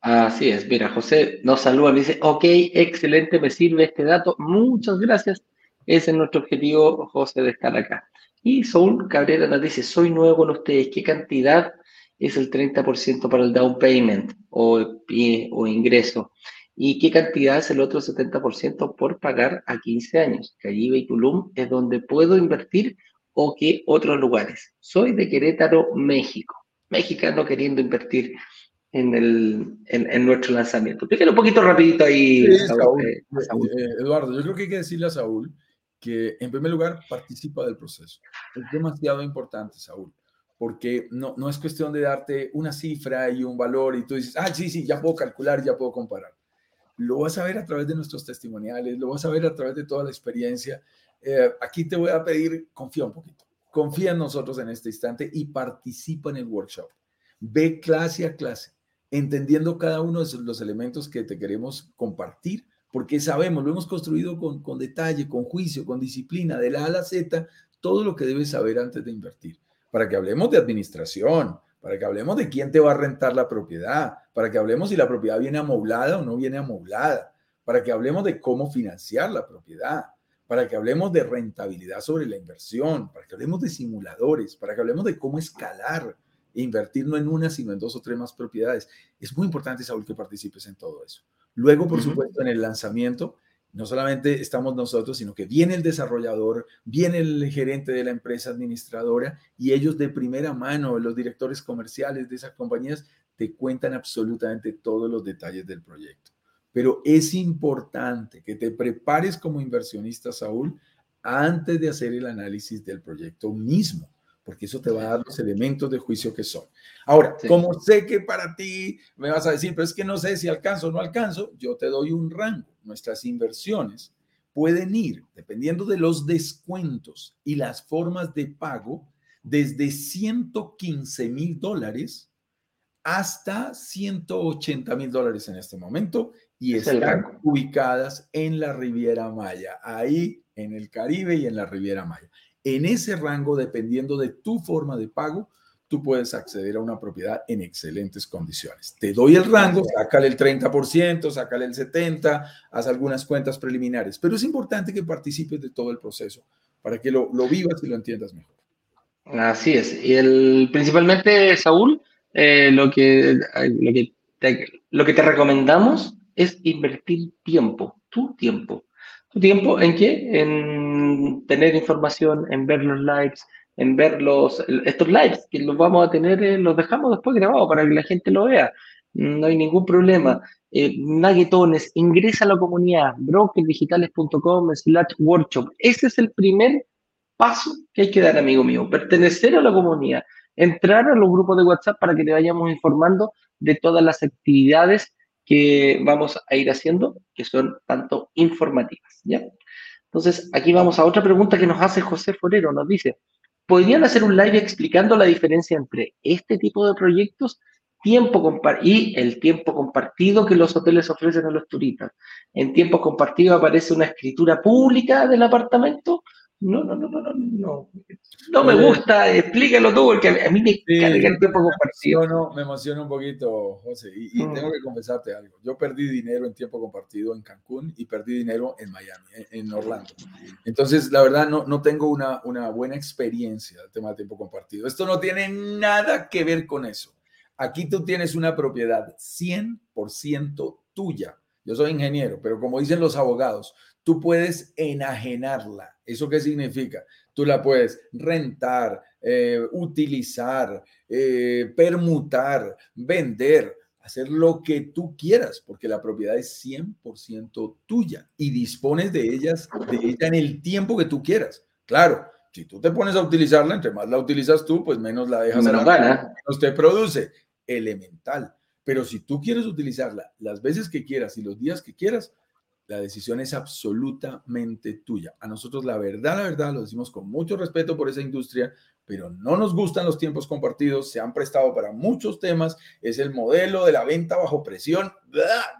Así es, mira, José nos saluda, me dice, ok, excelente, me sirve este dato, muchas gracias. Ese es nuestro objetivo, José, de estar acá. Y Saúl Cabrera nos dice, soy nuevo con ustedes, ¿qué cantidad es el 30% para el down payment o, o ingreso? ¿Y qué cantidad es el otro 70% por pagar a 15 años? Caribe y Tulum es donde puedo invertir o qué otros lugares. Soy de Querétaro, México. Mexicano queriendo invertir en, el, en, nuestro lanzamiento. Explíquelo un poquito rapidito ahí, eh, eh, Eduardo, yo creo que hay que decirle a Saúl que en primer lugar participa del proceso. Es demasiado importante, Saúl, porque no, no es cuestión de darte una cifra y un valor y tú dices, ah, sí, sí, ya puedo calcular, ya puedo comparar. Lo vas a ver a través de nuestros testimoniales, lo vas a ver a través de toda la experiencia. Eh, aquí te voy a pedir, confía un poquito, confía en nosotros en este instante y participa en el workshop. Ve clase a clase entendiendo cada uno de los elementos que te queremos compartir porque sabemos, lo hemos construido con, con detalle, con juicio, con disciplina, de la A a la Z, todo lo que debes saber antes de invertir, para que hablemos de administración, para que hablemos de quién te va a rentar la propiedad, para que hablemos si la propiedad viene amoblada o no viene amoblada, para que hablemos de cómo financiar la propiedad, para que hablemos de rentabilidad sobre la inversión, para que hablemos de simuladores, para que hablemos de cómo escalar e invertir no en una, sino en dos o tres más propiedades. Es muy importante, Saúl, que participes en todo eso. Luego, por supuesto, en el lanzamiento, no solamente estamos nosotros, sino que viene el desarrollador, viene el gerente de la empresa administradora y ellos de primera mano, los directores comerciales de esas compañías, te cuentan absolutamente todos los detalles del proyecto. Pero es importante que te prepares como inversionista, Saúl, antes de hacer el análisis del proyecto mismo porque eso te va a dar los elementos de juicio que son. Ahora, como sé que para ti me vas a decir, pero es que no sé si alcanzo o no alcanzo, yo te doy un rango. Nuestras inversiones pueden ir, dependiendo de los descuentos y las formas de pago, desde 115 mil dólares hasta 180 mil dólares en este momento y están ubicadas en la Riviera Maya, ahí en el Caribe y en la Riviera Maya. En ese rango, dependiendo de tu forma de pago, tú puedes acceder a una propiedad en excelentes condiciones. Te doy el rango, sácale el 30%, sácale el 70%, haz algunas cuentas preliminares, pero es importante que participes de todo el proceso para que lo, vivas y lo entiendas mejor. Así es. Y el, principalmente, Saúl, eh, lo, que, lo, que te, lo que te recomendamos es invertir tiempo, tu tiempo. ¿Tu tiempo en qué? En tener información, en ver los lives, en ver los, estos lives, que los vamos a tener, eh, los dejamos después grabados para que la gente lo vea. No hay ningún problema. Eh, Naguetones, ingresa a la comunidad, brokerdigitales.com slash workshop. Ese es el primer paso que hay que dar, amigo mío. Pertenecer a la comunidad, entrar a los grupos de WhatsApp para que te vayamos informando de todas las actividades que vamos a ir haciendo, que son tanto informativas, ¿ya? Entonces, aquí vamos a otra pregunta que nos hace José Forero, nos dice, ¿podrían hacer un live explicando la diferencia entre este tipo de proyectos tiempo y el tiempo compartido que los hoteles ofrecen a los turistas? En tiempo compartido aparece una escritura pública del apartamento no, no, no, no, no, no. No me gusta, explícalo tú, porque a mí me carga el tiempo compartido. Me emociona un poquito, José, y, mm. tengo que confesarte algo. Yo perdí dinero en tiempo compartido en Cancún y perdí dinero en Miami, en, Orlando. Entonces, la verdad, no, no tengo una, una buena experiencia del tema de tiempo compartido. Esto no tiene nada que ver con eso. Aquí tú tienes una propiedad 100% tuya. Yo soy ingeniero, pero como dicen los abogados, tú puedes enajenarla. ¿Eso qué significa? Tú la puedes rentar, eh, utilizar, eh, permutar, vender, hacer lo que tú quieras, porque la propiedad es 100% tuya y dispones de, ellas, de ella en el tiempo que tú quieras. Claro, si tú te pones a utilizarla, entre más la utilizas tú, pues menos la dejas. Menos gana. Menos te produce. Elemental. Pero si tú quieres utilizarla las veces que quieras y los días que quieras, la decisión es absolutamente tuya. A nosotros la verdad, la verdad, lo decimos con mucho respeto por esa industria, pero no nos gustan los tiempos compartidos, se han prestado para muchos temas, es el modelo de la venta bajo presión,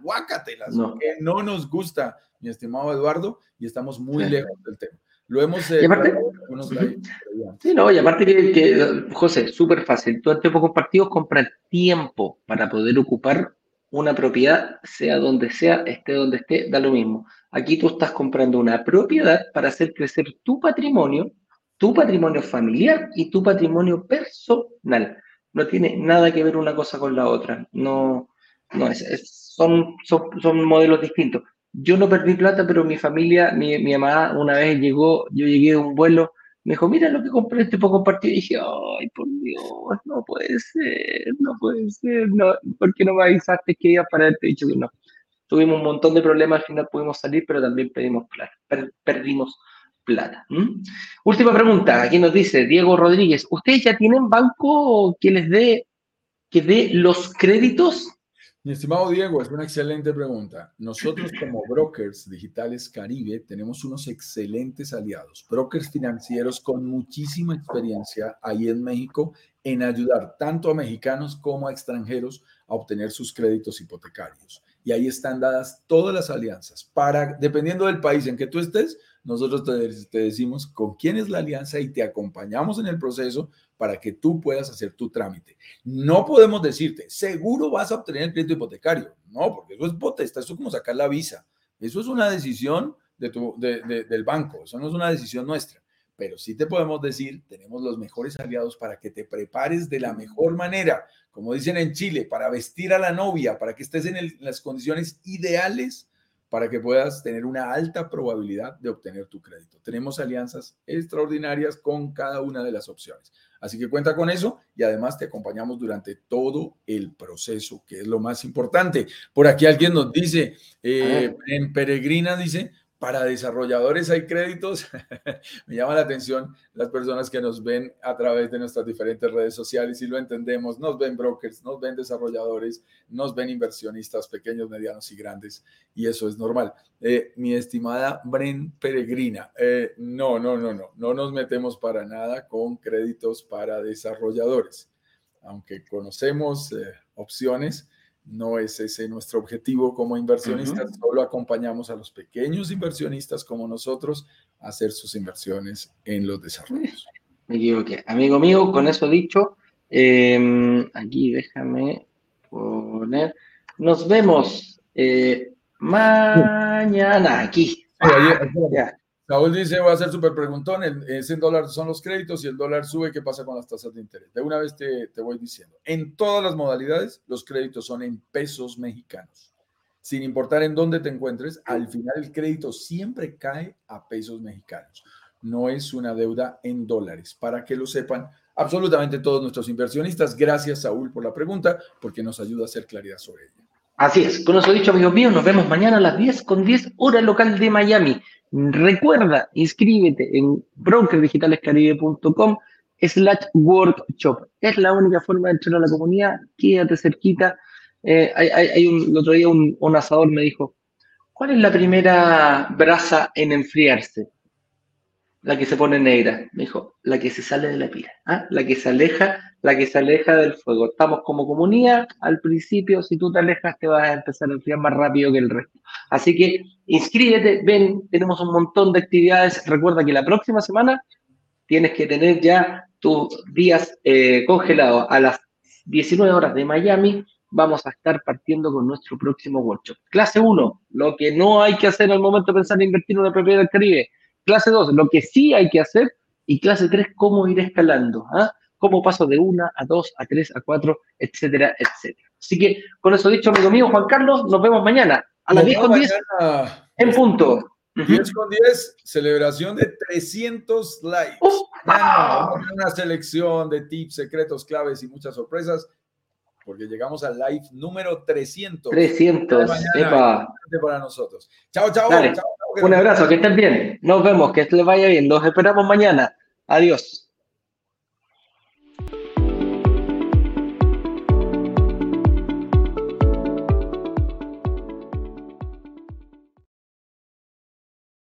guácatelas, no. que no nos gusta, mi estimado Eduardo, y estamos muy lejos del tema. Lo hemos... Eh, sí, no, y aparte que, José, súper fácil, tú en tiempo compartido compras tiempo para poder ocupar una propiedad, sea donde sea, esté donde esté, da lo mismo. Aquí tú estás comprando una propiedad para hacer crecer tu patrimonio, tu patrimonio familiar y tu patrimonio personal. No tiene nada que ver una cosa con la otra. No, no es, son, son, modelos distintos. Yo no perdí plata, pero mi familia, mi, mi mamá una vez llegó, yo llegué de un vuelo me dijo, mira lo que compré este poco partido. Y dije, ay, por Dios, no puede ser, no puede ser, no, ¿por qué no me avisaste que iba para haberte dicho que no? Tuvimos un montón de problemas, al final pudimos salir, pero también pedimos plata, perdimos plata. Última pregunta, aquí nos dice Diego Rodríguez, ¿ustedes ya tienen banco que les dé, que dé los créditos mi estimado Diego, es una excelente pregunta. Nosotros como brokers digitales Caribe tenemos unos excelentes aliados, brokers financieros con muchísima experiencia ahí en México en ayudar tanto a mexicanos como a extranjeros a obtener sus créditos hipotecarios. y ahí están dadas todas las alianzas. Para, dependiendo del país en que tú estés, nosotros te, decimos con quién es la alianza y te acompañamos en el proceso para que tú puedas hacer tu trámite. No podemos decirte, seguro vas a obtener el crédito hipotecario. No, porque eso es potestad, eso es como sacar la visa. Eso es una decisión de tu, del banco, eso no es una decisión nuestra. Pero sí te podemos decir, tenemos los mejores aliados para que te prepares de la mejor manera, como dicen en Chile, para vestir a la novia, para que estés en las condiciones ideales para que puedas tener una alta probabilidad de obtener tu crédito. Tenemos alianzas extraordinarias con cada una de las opciones. Así que cuenta con eso y además te acompañamos durante todo el proceso, que es lo más importante. Por aquí alguien nos dice, eh, en Peregrina dice, para desarrolladores hay créditos. Me llama la atención las personas que nos ven a través de nuestras diferentes redes sociales y lo entendemos. Nos ven brokers, nos ven desarrolladores, nos ven inversionistas pequeños, medianos y grandes y eso es normal. Eh, mi estimada Bren Peregrina, eh, no, no, no, no, no nos metemos para nada con créditos para desarrolladores. Aunque conocemos eh, opciones, no es ese nuestro objetivo como inversionistas, solo acompañamos a los pequeños inversionistas como nosotros a hacer sus inversiones en los desarrollos. Me equivoqué. Amigo mío, con eso dicho, em, aquí déjame poner, nos vemos eh, mañana aquí. Saúl dice, voy a hacer súper preguntón, el, 100 dólares son los créditos y el dólar sube, ¿qué pasa con las tasas de interés? De una vez te, te voy diciendo, en todas las modalidades, los créditos son en pesos mexicanos. Sin importar en dónde te encuentres, al final el crédito siempre cae a pesos mexicanos. No es una deuda en dólares, para que lo sepan absolutamente todos nuestros inversionistas. Gracias, Saúl, por la pregunta, porque nos ayuda a hacer claridad sobre ella. Así es, con eso dicho, amigos míos, nos vemos mañana a las 10 con 10 hora local de Miami. Recuerda, inscríbete en brokerdigitalescaribe.com slash workshop. Es la única forma de entrar a la comunidad. Quédate cerquita. Eh, hay, un, el otro día un, un asador me dijo, ¿cuál es la primera brasa en enfriarse? La que se pone negra. Me dijo, la que se sale de la pila, ¿ah? la que se aleja, la que se aleja del fuego. Estamos como comunidad, al principio, si tú te alejas, te vas a empezar a enfriar más rápido que el resto. Así que inscríbete, ven, tenemos un montón de actividades. Recuerda que la próxima semana tienes que tener ya tus días eh, congelados. A las 19 horas de Miami vamos a estar partiendo con nuestro próximo workshop. Clase 1, lo que no hay que hacer al momento de pensar en invertir en una propiedad del Caribe Clase 2, lo que sí hay que hacer. Y clase 3, cómo ir escalando. ¿ah? Cómo paso de 1 a 2, a 3, a 4, etcétera, etcétera. Así que, con eso dicho, amigo mío, Juan Carlos, nos vemos mañana a las 10 con 10 en punto. 10 con 10, celebración de 300 likes. Una selección de tips, secretos, claves y muchas sorpresas porque llegamos al live número 300. 300, epa. Para nosotros. Chao, chao. Un abrazo, que estén bien. Nos vemos, que les vaya bien. Los esperamos mañana. Adiós.